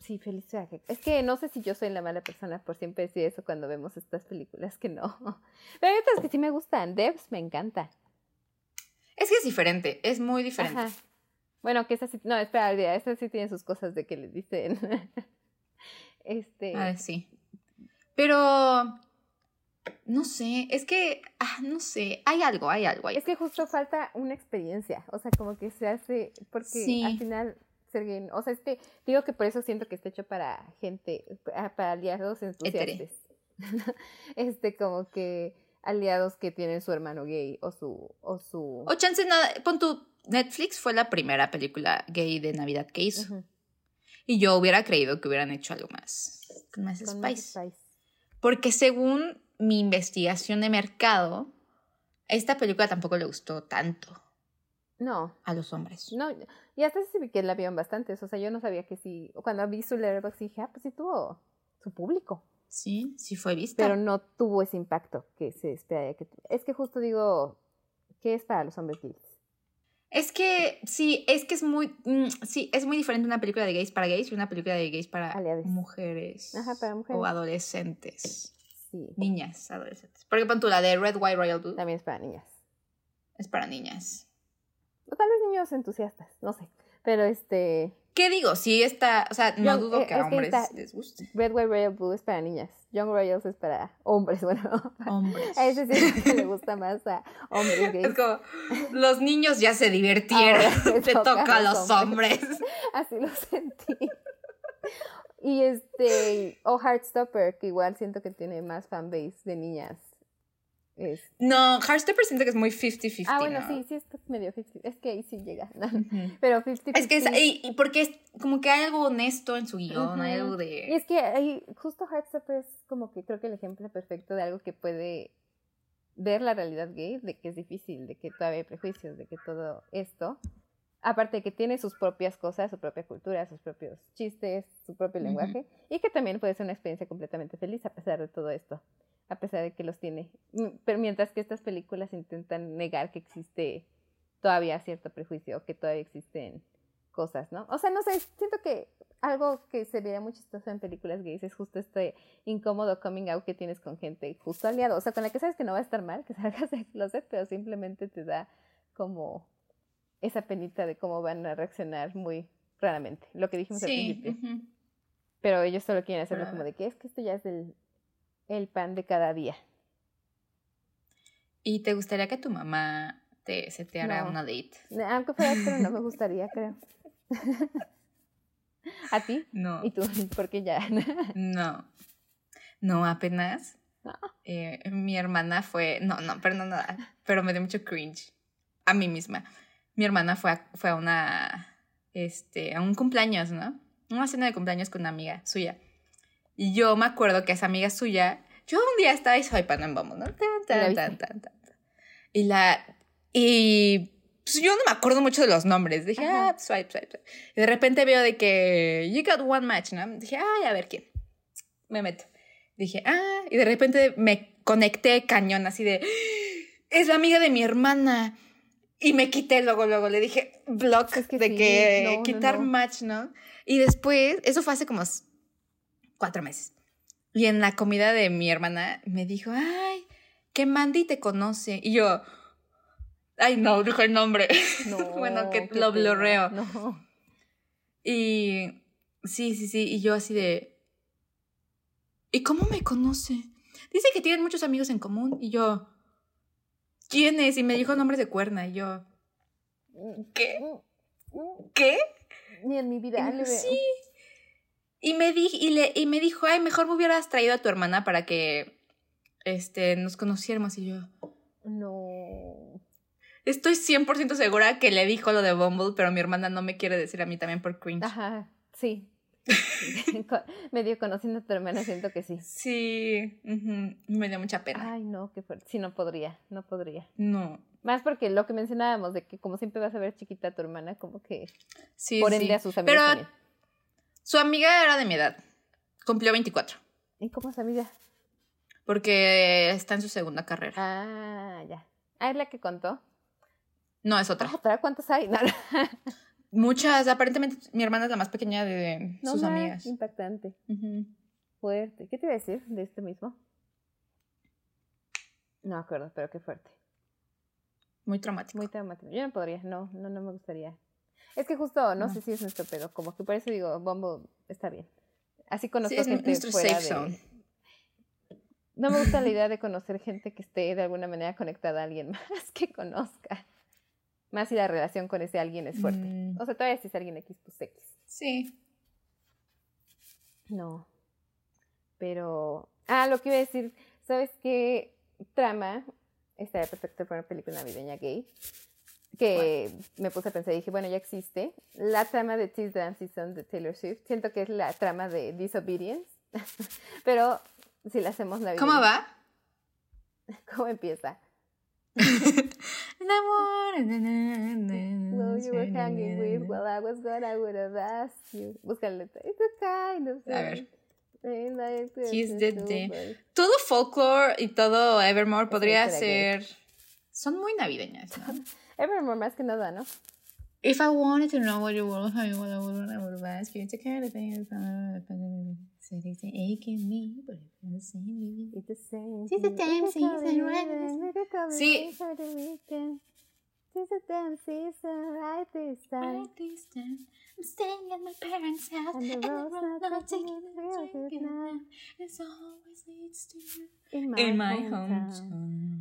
B: sí, feliz, qué Es que no sé si yo soy la mala persona por siempre decir eso cuando vemos estas películas, que no. Pero hay otras que sí me gustan. Devs me encanta.
A: Es que es diferente, es muy diferente.
B: Ajá. Bueno, que esa sí, no, espera, olvida, esa sí tiene sus cosas de que le dicen. este,
A: Ah, sí. Pero... No sé, es que... Ah, no sé, hay algo, hay algo. Hay...
B: es que justo falta una experiencia, o sea, como que se hace, porque
A: Sí.
B: al final ser o sea, este, digo que por eso siento que está hecho para gente, pa- para aliados entusiastas. este, como que aliados que tienen su hermano gay o su, o su...
A: O chance nada, pon tu Netflix fue la primera película gay de Navidad que hizo. Y yo hubiera creído que hubieran hecho algo más, con más
B: con más
A: spice.
B: spice.
A: Porque según mi investigación de mercado, esta película tampoco le gustó tanto
B: No,
A: a los hombres.
B: no. Y hasta sí vi que la vieron bastantes. O sea, yo no sabía que sí. Cuando vi su Letterboxd dije, ah, pues sí tuvo su público.
A: Sí, sí fue vista.
B: Pero no tuvo ese impacto que se esperaría que Es que justo digo, ¿qué es para los hombres gays?
A: Es que sí, es que es muy, mm, sí, es muy diferente una película de gays para gays y una película de gays para
B: Aliades.
A: mujeres,
B: Ajá, para mujeres.
A: o adolescentes,
B: Sí.
A: niñas, adolescentes. Porque pon tú la de Red, White, Royal Blue
B: También es para niñas.
A: es para niñas.
B: O tal vez niños entusiastas, no sé. Pero este.
A: ¿Qué digo? Sí está, o sea, no dudo
B: eh,
A: que a
B: que
A: hombres
B: está-
A: les guste.
B: Red, White, Royal Blue es para niñas. Young Royals es para hombres. Bueno,
A: Hombres.
B: a ese sí que le gusta más a hombres gays.
A: Es como, los niños ya se divirtieron,
B: le
A: te
B: toca
A: toca
B: a los hombres. Así lo sentí. Y este, o Heartstopper, que igual siento que tiene más fanbase de niñas. Es-
A: No, Heartstopper siento que es muy 50-50.
B: Ah, bueno,
A: ¿no?
B: sí, sí, es medio 50. Es que ahí sí llega. Pero 50
A: Es que es, y, y porque es como que hay algo honesto en su guion, hay
B: Ujú.
A: algo
B: Y
A: de...
B: es que ahí, justo Heartstopper es como que creo que el ejemplo perfecto de algo que puede ver la realidad gay, de que es difícil, de que todavía hay prejuicios, de que todo esto, aparte de que tiene sus propias cosas, su propia cultura, sus propios chistes, su propio lenguaje, y que también puede ser una experiencia completamente feliz a pesar de todo esto, a pesar de que los tiene. Mm, Pero mientras que estas películas intentan negar que existe todavía cierto prejuicio, que todavía existen cosas, ¿no? O sea, no sé, siento que algo que se vería muy chistoso en películas gays es justo este incómodo coming out que tienes con gente justo aliado, o sea, con la que sabes que no va a estar mal, que salgas del closet, pero simplemente te da como esa penita de cómo van a reaccionar muy raramente, lo que dijimos al principio. Pero ellos solo quieren hacerlo como de que es que esto ya es el, el pan de cada día.
A: ¿Y te gustaría que tu mamá te seteara
B: No.
A: una date?
B: Aunque fuera, pero no me gustaría, creo. ¿A ti?
A: No.
B: ¿Y tú? Porque ya.
A: No. No, apenas.
B: No.
A: eh, mi hermana fue. No, no, pero no nada. Pero me dio mucho cringe. A mí misma. Mi hermana fue a, fue a una. Este. a un cumpleaños, ¿no? Una cena de cumpleaños con una amiga suya. Y yo me acuerdo que esa amiga suya. Yo un día estaba swipando en Bumble, ¿no? Tan,
B: ¿Y la
A: tan, tan, tan, tan. Y la. Y. Pues yo no me acuerdo mucho de los nombres. Dije,
B: Ajá.
A: ah, swipe, swipe, swipe. Y de repente veo de que you got one match, ¿no? Dije, ay, a ver quién. Me meto. Dije, ah, y de repente me conecté cañón así de, es la amiga de mi hermana. Y me quité luego, luego le dije, block,
B: Es que
A: de
B: sí,
A: que
B: no,
A: quitar
B: no.
A: match, ¿no? Y después, eso fue hace como cuatro meses. Y en la comida de mi hermana me dijo, ay, que Mandy te conoce. Y yo, ay, no, dijo el nombre.
B: No,
A: bueno, que lo
B: pena.
A: blurreo.
B: No.
A: Y sí, sí, sí. Y yo así de. ¿Y cómo me conoce? Dice que tienen muchos amigos en común. Y yo. ¿Quién es? Y me dijo nombres de cuerna. Y yo. ¿Qué? ¿Qué?
B: Ni en mi
A: Y
B: vida le veo.
A: sí. Y me, di y, le, y me dijo, ay, mejor me hubieras traído a tu hermana para que este, nos conociéramos. Y yo.
B: No.
A: Estoy 100% segura que le dijo lo de Bumble, pero mi hermana no me quiere decir a mí también por cringe.
B: Ajá, sí. Medio conociendo a tu hermana, siento que sí.
A: Sí, me dio mucha pena.
B: Ay, no, qué fuerte. Sí, no podría, no podría.
A: No,
B: Más porque lo que mencionábamos de que como siempre vas a ver chiquita a tu hermana, como que
A: sí,
B: por
A: sí.
B: ende a sus amigos
A: Pero
B: también.
A: Su amiga era de mi edad. Cumplió 24.
B: ¿Y cómo es amiga?
A: Porque está en su segunda carrera.
B: Ah, ya. Ah, es la que contó.
A: No, es otra.
B: Ah, ¿para cuántos hay? No.
A: Muchas, aparentemente mi hermana es la más pequeña de
B: No
A: sus
B: más,
A: amigas.
B: Impactante.
A: Ujú.
B: Fuerte. ¿Qué te iba a decir de esto mismo? No me acuerdo, pero qué fuerte.
A: Muy traumático.
B: Muy traumático. Yo no podría, no, no, no me gustaría. Es que justo, no,
A: No.
B: sé si es nuestro pedo, como que por eso digo, Bumble está bien. Así conozco
A: Sí,
B: gente fuera de...
A: zone.
B: No me gusta la idea de conocer gente que esté de alguna manera conectada a alguien más que conozca. Más si la relación con ese alguien es fuerte.
A: Mm.
B: O sea, todavía si es alguien X, pues X.
A: Sí.
B: No. Pero. Ah, lo que iba a decir. ¿Sabes qué trama estaría perfecto para una película navideña gay? Que me puse a pensar y dije, bueno, ya existe. La trama de Tis Dance Season de Taylor Swift. Siento que es la trama de Disobedience. Pero si la hacemos navideña.
A: ¿Cómo va?
B: ¿Cómo empieza? Well, you were hanging with while I was gone, I would have asked you. Búscale. It's a kind of.
A: A ver. He's the day. Todo folklore y todo Evermore podría ser. Son muy navideñas, ¿no?
B: Evermore más que nada, ¿no?
A: If I wanted to know what you were, how you I would, I would have asked you to care the thing. It's aching me, but it feels the same.
B: It's the same.
A: It's the
B: thing.
A: damn
B: Make it call
A: season, right?
B: weekend, make it call it
A: Sí.
B: week for the weekend. It's the damn season right this time.
A: Right this time, I'm staying at my parents' house,
B: And the
A: and
B: road's
A: road
B: not taking us real good now.
A: It always leads to you.
B: In my,
A: In my
B: hometown.
A: hometown.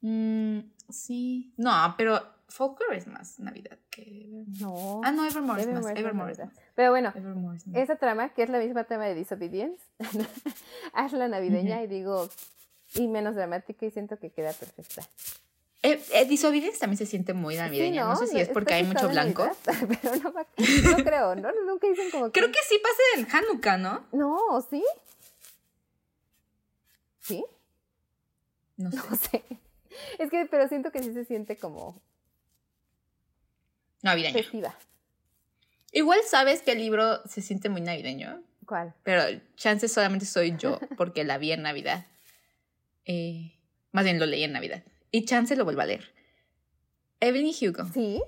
A: Mm, sí. No, pero folklore es más Navidad que Evermore.
B: No.
A: Ah, no, Evermore es más.
B: Evermore es
A: Evermore es
B: Navidad.
A: más.
B: Pero bueno,
A: Evermore es más.
B: esa trama, que es la misma trama de Disobedience, hazla navideña y digo, y menos dramática y siento que queda perfecta.
A: Eh, eh, Disobedience también se siente muy navideña.
B: Sí,
A: no, sé si es porque hay mucho blanco.
B: Navidad, pero no creo, ¿no? Nunca dicen como que...
A: Creo que sí pasa en Hanukkah, ¿no?
B: No, ¿sí? ¿Sí?
A: No sé.
B: No sé. Es que, pero siento que sí se siente como
A: Navideña.
B: festiva.
A: Igual sabes que el libro se siente muy navideño,
B: ¿Cuál?
A: pero chance solamente soy yo porque la vi en Navidad. Eh, más bien lo leí en Navidad. Y chance lo vuelvo a leer. Evelyn Hugo.
B: ¿Sí?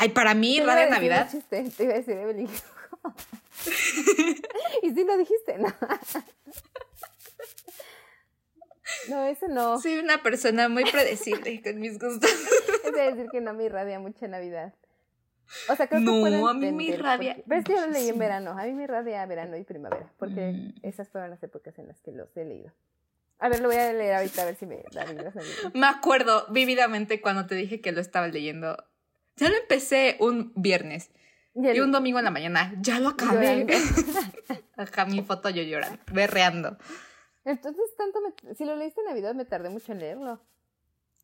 A: Ay, para mí, Radio
B: un
A: Navidad.
B: chiste, Te iba a decir Evelyn Hugo. y sí lo dijiste, ¿no? No, eso no.
A: Soy una persona muy predecible con mis gustos.
B: Es de decir que no me irradia mucha Navidad. O sea, creo
A: No,
B: que puedo
A: a mí me irradia
B: porque- Pero es que yo lo leí en verano. A mí me irradia verano y primavera. Porque
A: Mm.
B: esas fueron las épocas en las que los he leído. A ver, lo voy a leer ahorita a ver si me da.
A: Me acuerdo vívidamente cuando te dije que lo estaba leyendo. Ya lo empecé un viernes
B: Y el-
A: y un domingo en la mañana. Ya lo acabé. Ajá, mi foto yo llorando, berreando.
B: Entonces, tanto me- si lo leíste en Navidad, me tardé mucho en leerlo.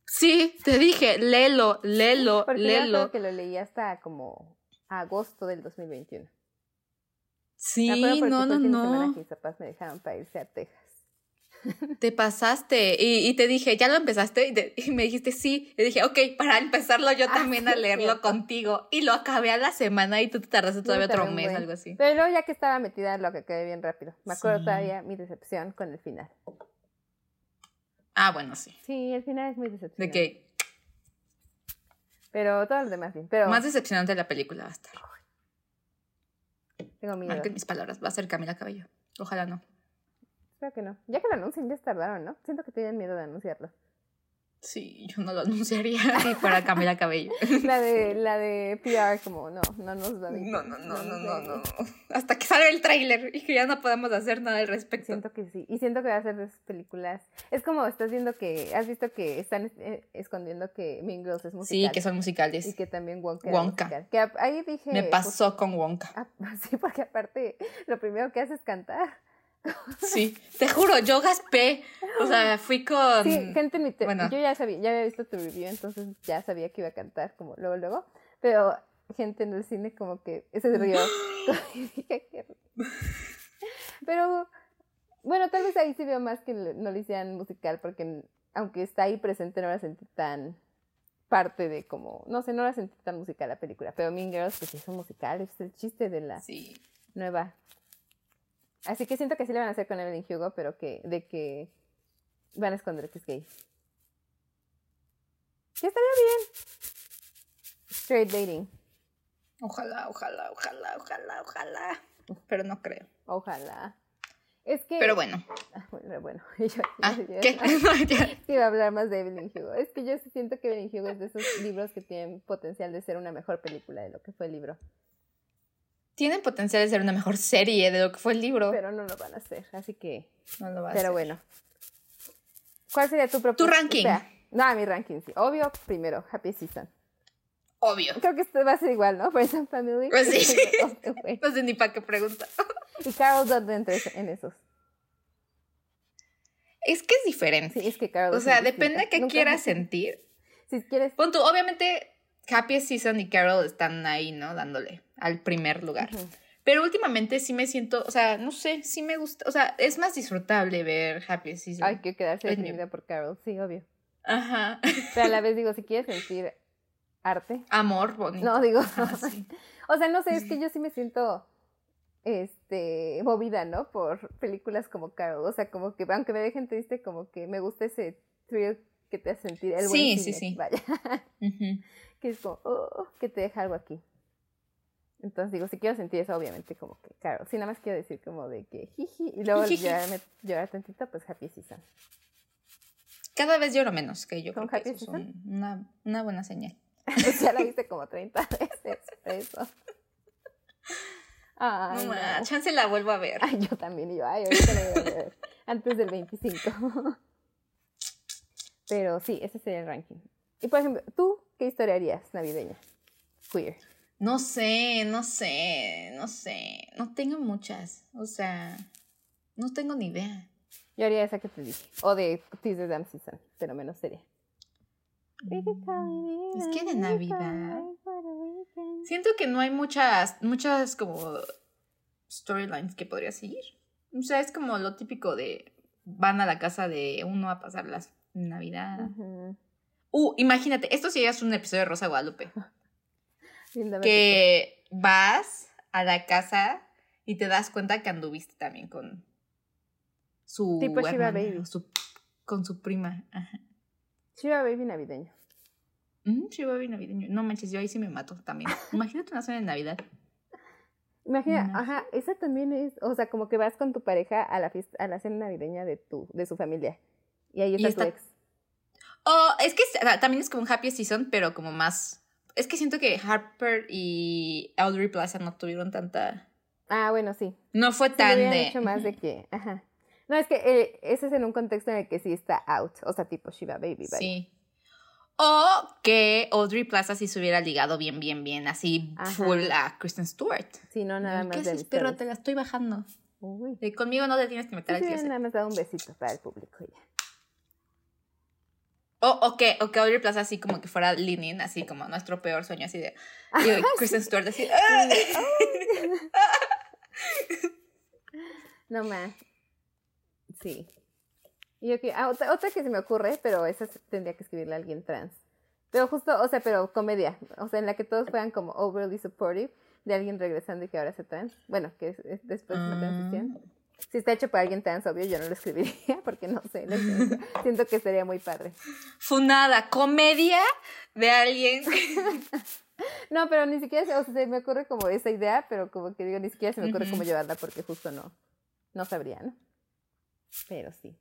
A: Sí, te dije, léelo, léelo,
B: Porque yo
A: léelo.
B: acuerdo que lo leí hasta como agosto del 2021. Me
A: Sí, no, no, no.
B: papás me dejaron para irse a Texas.
A: Te pasaste. Y, y te dije, ¿ya lo empezaste? Y, te- y me dijiste sí. Y dije, ok, para empezarlo yo
B: Ah,
A: también a leerlo contigo. Y lo acabé a la semana y tú te tardaste todavía otro mes, algo así.
B: Pero ya que estaba metida, lo que acabé bien rápido. Me acuerdo
A: Sí.
B: todavía mi decepción con el final.
A: Ah, bueno, sí.
B: Sí, el final es muy
A: De
B: decepcionante.
A: que
B: Pero todo lo demás bien. Pero
A: más decepcionante la película va a estar.
B: tengo miedo.
A: Marquen mis palabras, va a ser Camila Cabello. Ojalá no.
B: Creo que no. Ya que lo anuncien, ya tardaron, ¿no? Siento que tienen miedo de anunciarlo.
A: Sí, yo no lo anunciaría si fuera Camila Cabello.
B: La de, la de PR, como, no, no nos da
A: No, no, no, no, no, no. Hasta que salga el tráiler y que ya no podamos hacer nada al respecto.
B: Siento que sí. Y siento que va a ser de esas películas. Es como estás viendo que. Has visto que están eh, escondiendo que Mean Girls es musical.
A: Sí, que son musicales.
B: Y que también Wonka.
A: Wonka.
B: musical. Que ahí dije.
A: Me
B: pues,
A: pasó con Wonka.
B: ah, sí, porque aparte, lo primero que hace es cantar.
A: Sí, te juro, yo gaspé. O sea, fui con.
B: Sí, gente en mi te-
A: bueno.
B: Yo ya sabía, ya había visto tu review, entonces ya sabía que iba a cantar como luego, luego. Pero gente en el cine como que se rió. Pero bueno, tal vez ahí sí veo más que no le hicieran musical, porque aunque está ahí presente, no la sentí tan parte de como, no sé, no la sentí tan musical la película. Pero Mean Girls, pues sí es un musical, es el chiste de la
A: Sí.
B: nueva. Así que siento que sí le van a hacer con Evelyn Hugo, pero que de que van a esconder que es gay. Que estaría bien. Straight dating.
A: Ojalá, ojalá, ojalá, ojalá, ojalá. Pero no creo.
B: Ojalá. Es que.
A: Pero bueno.
B: Ah, bueno, bueno. Yo,
A: Ah,
B: yo- yo-
A: ¿qué?
B: Iba a hablar más de Evelyn Hugo. Es que yo siento que Evelyn Hugo es de esos libros que tienen potencial de ser una mejor película de lo que fue el libro.
A: Tienen potencial de ser una mejor serie de lo que fue el libro.
B: Pero no lo van a hacer. Así que.
A: no lo va a
B: Pero
A: hacer.
B: bueno. ¿Cuál sería tu propuesta?
A: Tu ranking.
B: Espera. No, mi ranking, sí. Obvio, primero, Happy Season.
A: Obvio.
B: Creo que esto va a ser igual, ¿no? Friends and Family.
A: Pues sí.
B: Güey.
A: No sé ni para qué pregunta.
B: y Carol es- en esos.
A: Es que es diferente.
B: Sí, es que Carol
A: o sea, depende de qué
B: Nunca-
A: quieras sentir.
B: Si quieres.
A: Pon tú, obviamente, Happy Season y Carol están ahí, ¿no? Dándole al primer lugar. Pero últimamente sí me siento, o sea, no sé, sí me gusta, o sea, es más disfrutable ver Happy Season.
B: Hay que quedarse definida por Carol, sí, obvio.
A: Ajá.
B: Pero a la vez digo, si quieres sentir arte.
A: Amor bonito.
B: No, digo. o sea, no sé, es que yo sí me siento este movida, ¿no? Por películas como Carol. O sea, como que aunque me dejen triste, como que me gusta ese thrill que te hace sentir el buen
A: Sí, sí, sí.
B: Vaya. Que es como, oh, que te deja algo aquí. Entonces digo, si quiero sentir eso, obviamente, como que, claro, si nada más quiero decir como de que jiji, y luego llorar, llorar tantito, pues Happy Season.
A: Cada vez lloro menos, que yo
B: ¿Con
A: creo que eso es un- una, una buena señal.
B: Pues ya la viste como 30 veces, eso. Ay,
A: no,
B: no.
A: ma, chance la vuelvo a ver.
B: Ay, yo también, y yo, ay, ahorita la voy a ver. Antes del 25. Pero sí, ese sería el ranking. Y por ejemplo, ¿tú qué historia harías navideña? Queer.
A: No sé, no sé, no sé. No tengo muchas. O sea, no tengo ni idea.
B: Yo haría esa que te dije. O de Teaser Dam Season, pero menos seria.
A: Mm, Es que de Navidad. Siento que no hay muchas, muchas como storylines que podría seguir. O sea, es como lo típico de van a la casa de uno a pasar las Navidad.
B: Ujú.
A: Uh, imagínate, esto sí es un episodio de Rosa Guadalupe. Que vas a la casa y te das cuenta que anduviste también con su
B: Tipo Shiva
A: hermana,
B: Baby.
A: su- con su prima. Ajá.
B: Shiva Baby navideño.
A: Mm, Shiva Baby navideño. No manches, yo ahí sí me mato también. Imagínate una cena de Navidad.
B: Imagina, ajá, esa también es, o sea, como que vas con tu pareja a la fiesta, a la cena navideña de tu, de su familia. Y ahí
A: Y
B: está, tu
A: está-
B: ex.
A: Oh, es que también es como un happy season, pero como más. Es que siento que Harper y Audrey Plaza no tuvieron tanta.
B: Ah, bueno, sí.
A: No fue
B: Sí,
A: tan de.
B: hecho más de que, ajá. No, es que eh, ese es en un contexto en el que sí está out, o sea, tipo Shiva Baby, vaya.
A: Sí. O que Audrey Plaza sí se hubiera ligado bien, bien, bien, así
B: Ajá.
A: full a Kristen Stewart.
B: Sí, no, nada
A: ¿Qué
B: más de
A: haces, perro? Te la estoy bajando.
B: Uy.
A: Conmigo no te tienes que meter
B: Sí,
A: al
B: sí, nada más dado un besito para el público ya.
A: O, o que, o que Audrey Plaza así como que fuera Linin, así como nuestro peor sueño, así de. Y Kristen Stewart así. "Ah".
B: No más. Sí. Y que, ah, otra, otra que se me ocurre, pero esa se- tendría que escribirle a alguien trans. Pero justo, o sea, pero comedia. O sea, en la que todos fueran como overly supportive de alguien regresando y que ahora sea trans. Bueno, que es, es después de la
A: Ah.
B: transición. Si está hecho para alguien trans, obvio, yo no lo escribiría porque no sé. esencia. Siento que sería muy padre.
A: Funada, comedia de alguien.
B: No, pero ni siquiera, se- o sea, se me ocurre como esa idea, pero como que digo, ni siquiera se me ocurre
A: Ujú.
B: cómo llevarla porque justo no, no sabría, ¿no? Pero sí.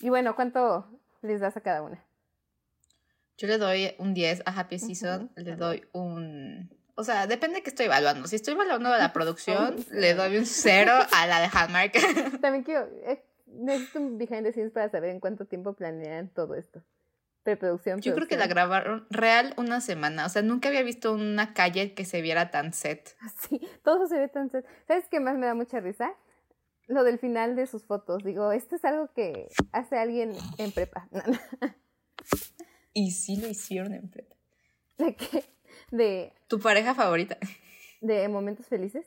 B: Y bueno, ¿cuánto les das a cada una?
A: Yo le doy un 10 a Happy Season, le doy un... O sea, depende de qué estoy evaluando. Si estoy evaluando la producción, le
B: cero.
A: doy un 0 a la de Hallmark.
B: También quiero, eh, necesito un behind the scenes para saber en cuánto tiempo planean todo esto. Preproducción.
A: Yo creo que la grabaron real una semana. O sea, nunca había visto una calle que se viera tan set.
B: Sí, todo se ve tan... set. ¿Sabes qué más me da mucha risa? Lo del final de sus fotos. Digo, esto es algo que hace alguien en prepa.
A: Y sí lo hicieron en prepa.
B: ¿De qué? De,
A: ¿Tu pareja favorita?
B: de momentos felices.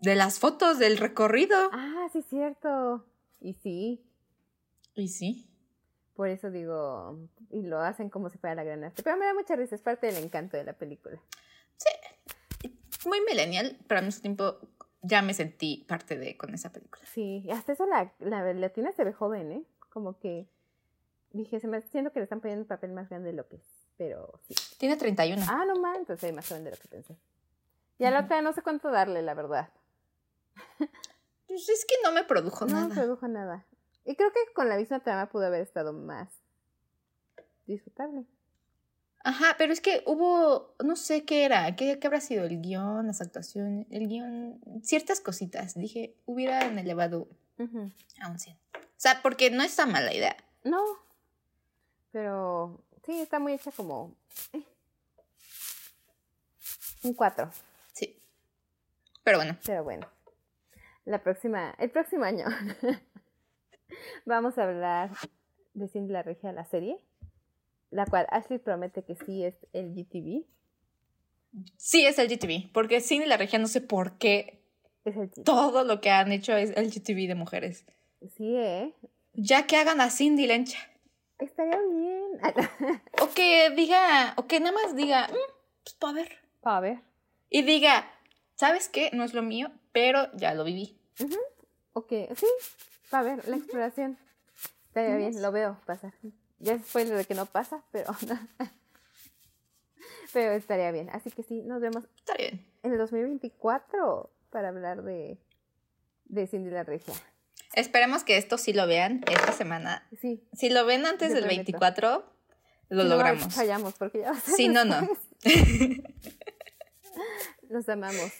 A: De las fotos del recorrido.
B: Ah, sí, cierto. Y sí,
A: Y sí.
B: por eso digo, y lo hacen como si fuera la gran arte. Pero me da mucha risa, es parte del encanto de la película.
A: Muy millennial, pero al mismo tiempo ya me sentí parte de con esa película.
B: Sí, hasta eso la, la latina se ve joven, ¿eh? Como que dije, se me siento que le están poniendo un papel más grande de lo que es, pero sí.
A: Tiene 31.
B: Ah, no más, entonces hay más joven de lo que pensé. Y a la
A: Ujú.
B: otra no sé cuánto darle, la verdad.
A: Pues es que no me produjo
B: No
A: nada.
B: produjo nada. Y creo que con la misma trama pudo haber estado más disfrutable.
A: Ajá, pero es que hubo, no sé qué era, qué, qué habrá sido el guion, las actuaciones, el guion, ciertas cositas. Dije, hubieran elevado a un 100. O sea, porque no está mala idea.
B: No. Pero sí, está muy hecha como. eh. Un 4.
A: Sí. Pero bueno,
B: Pero bueno. La próxima, el próximo año vamos a hablar de Cindy la Regia, la serie, la cual Ashley promete que sí es el GTV.
A: Sí, es el GTV, porque Cindy la regia no sé por qué
B: Es el
A: todo lo que han hecho es el GTV de mujeres.
B: Sí, ¿eh?
A: Ya que hagan a Cindy Lencha.
B: Estaría bien.
A: O que diga, o que nada más diga, "Mm, pues a ver.
B: A ver.
A: Y diga, ¿sabes qué? No es lo mío, pero ya lo viví.
B: Ok, sí. A ver, la exploración. Estaría bien, lo veo pasar. Ya es spoiler de que no pasa, pero Pero estaría bien. Así que sí, nos vemos
A: Está bien.
B: en el 2024 para hablar de, de Cindy la Regia.
A: Esperemos que esto sí lo vean esta semana.
B: Sí.
A: Si lo ven antes del
B: prometo.
A: 24, lo
B: Si no,
A: logramos.
B: fallamos porque ya va a ser
A: Si no, no.
B: Los amamos.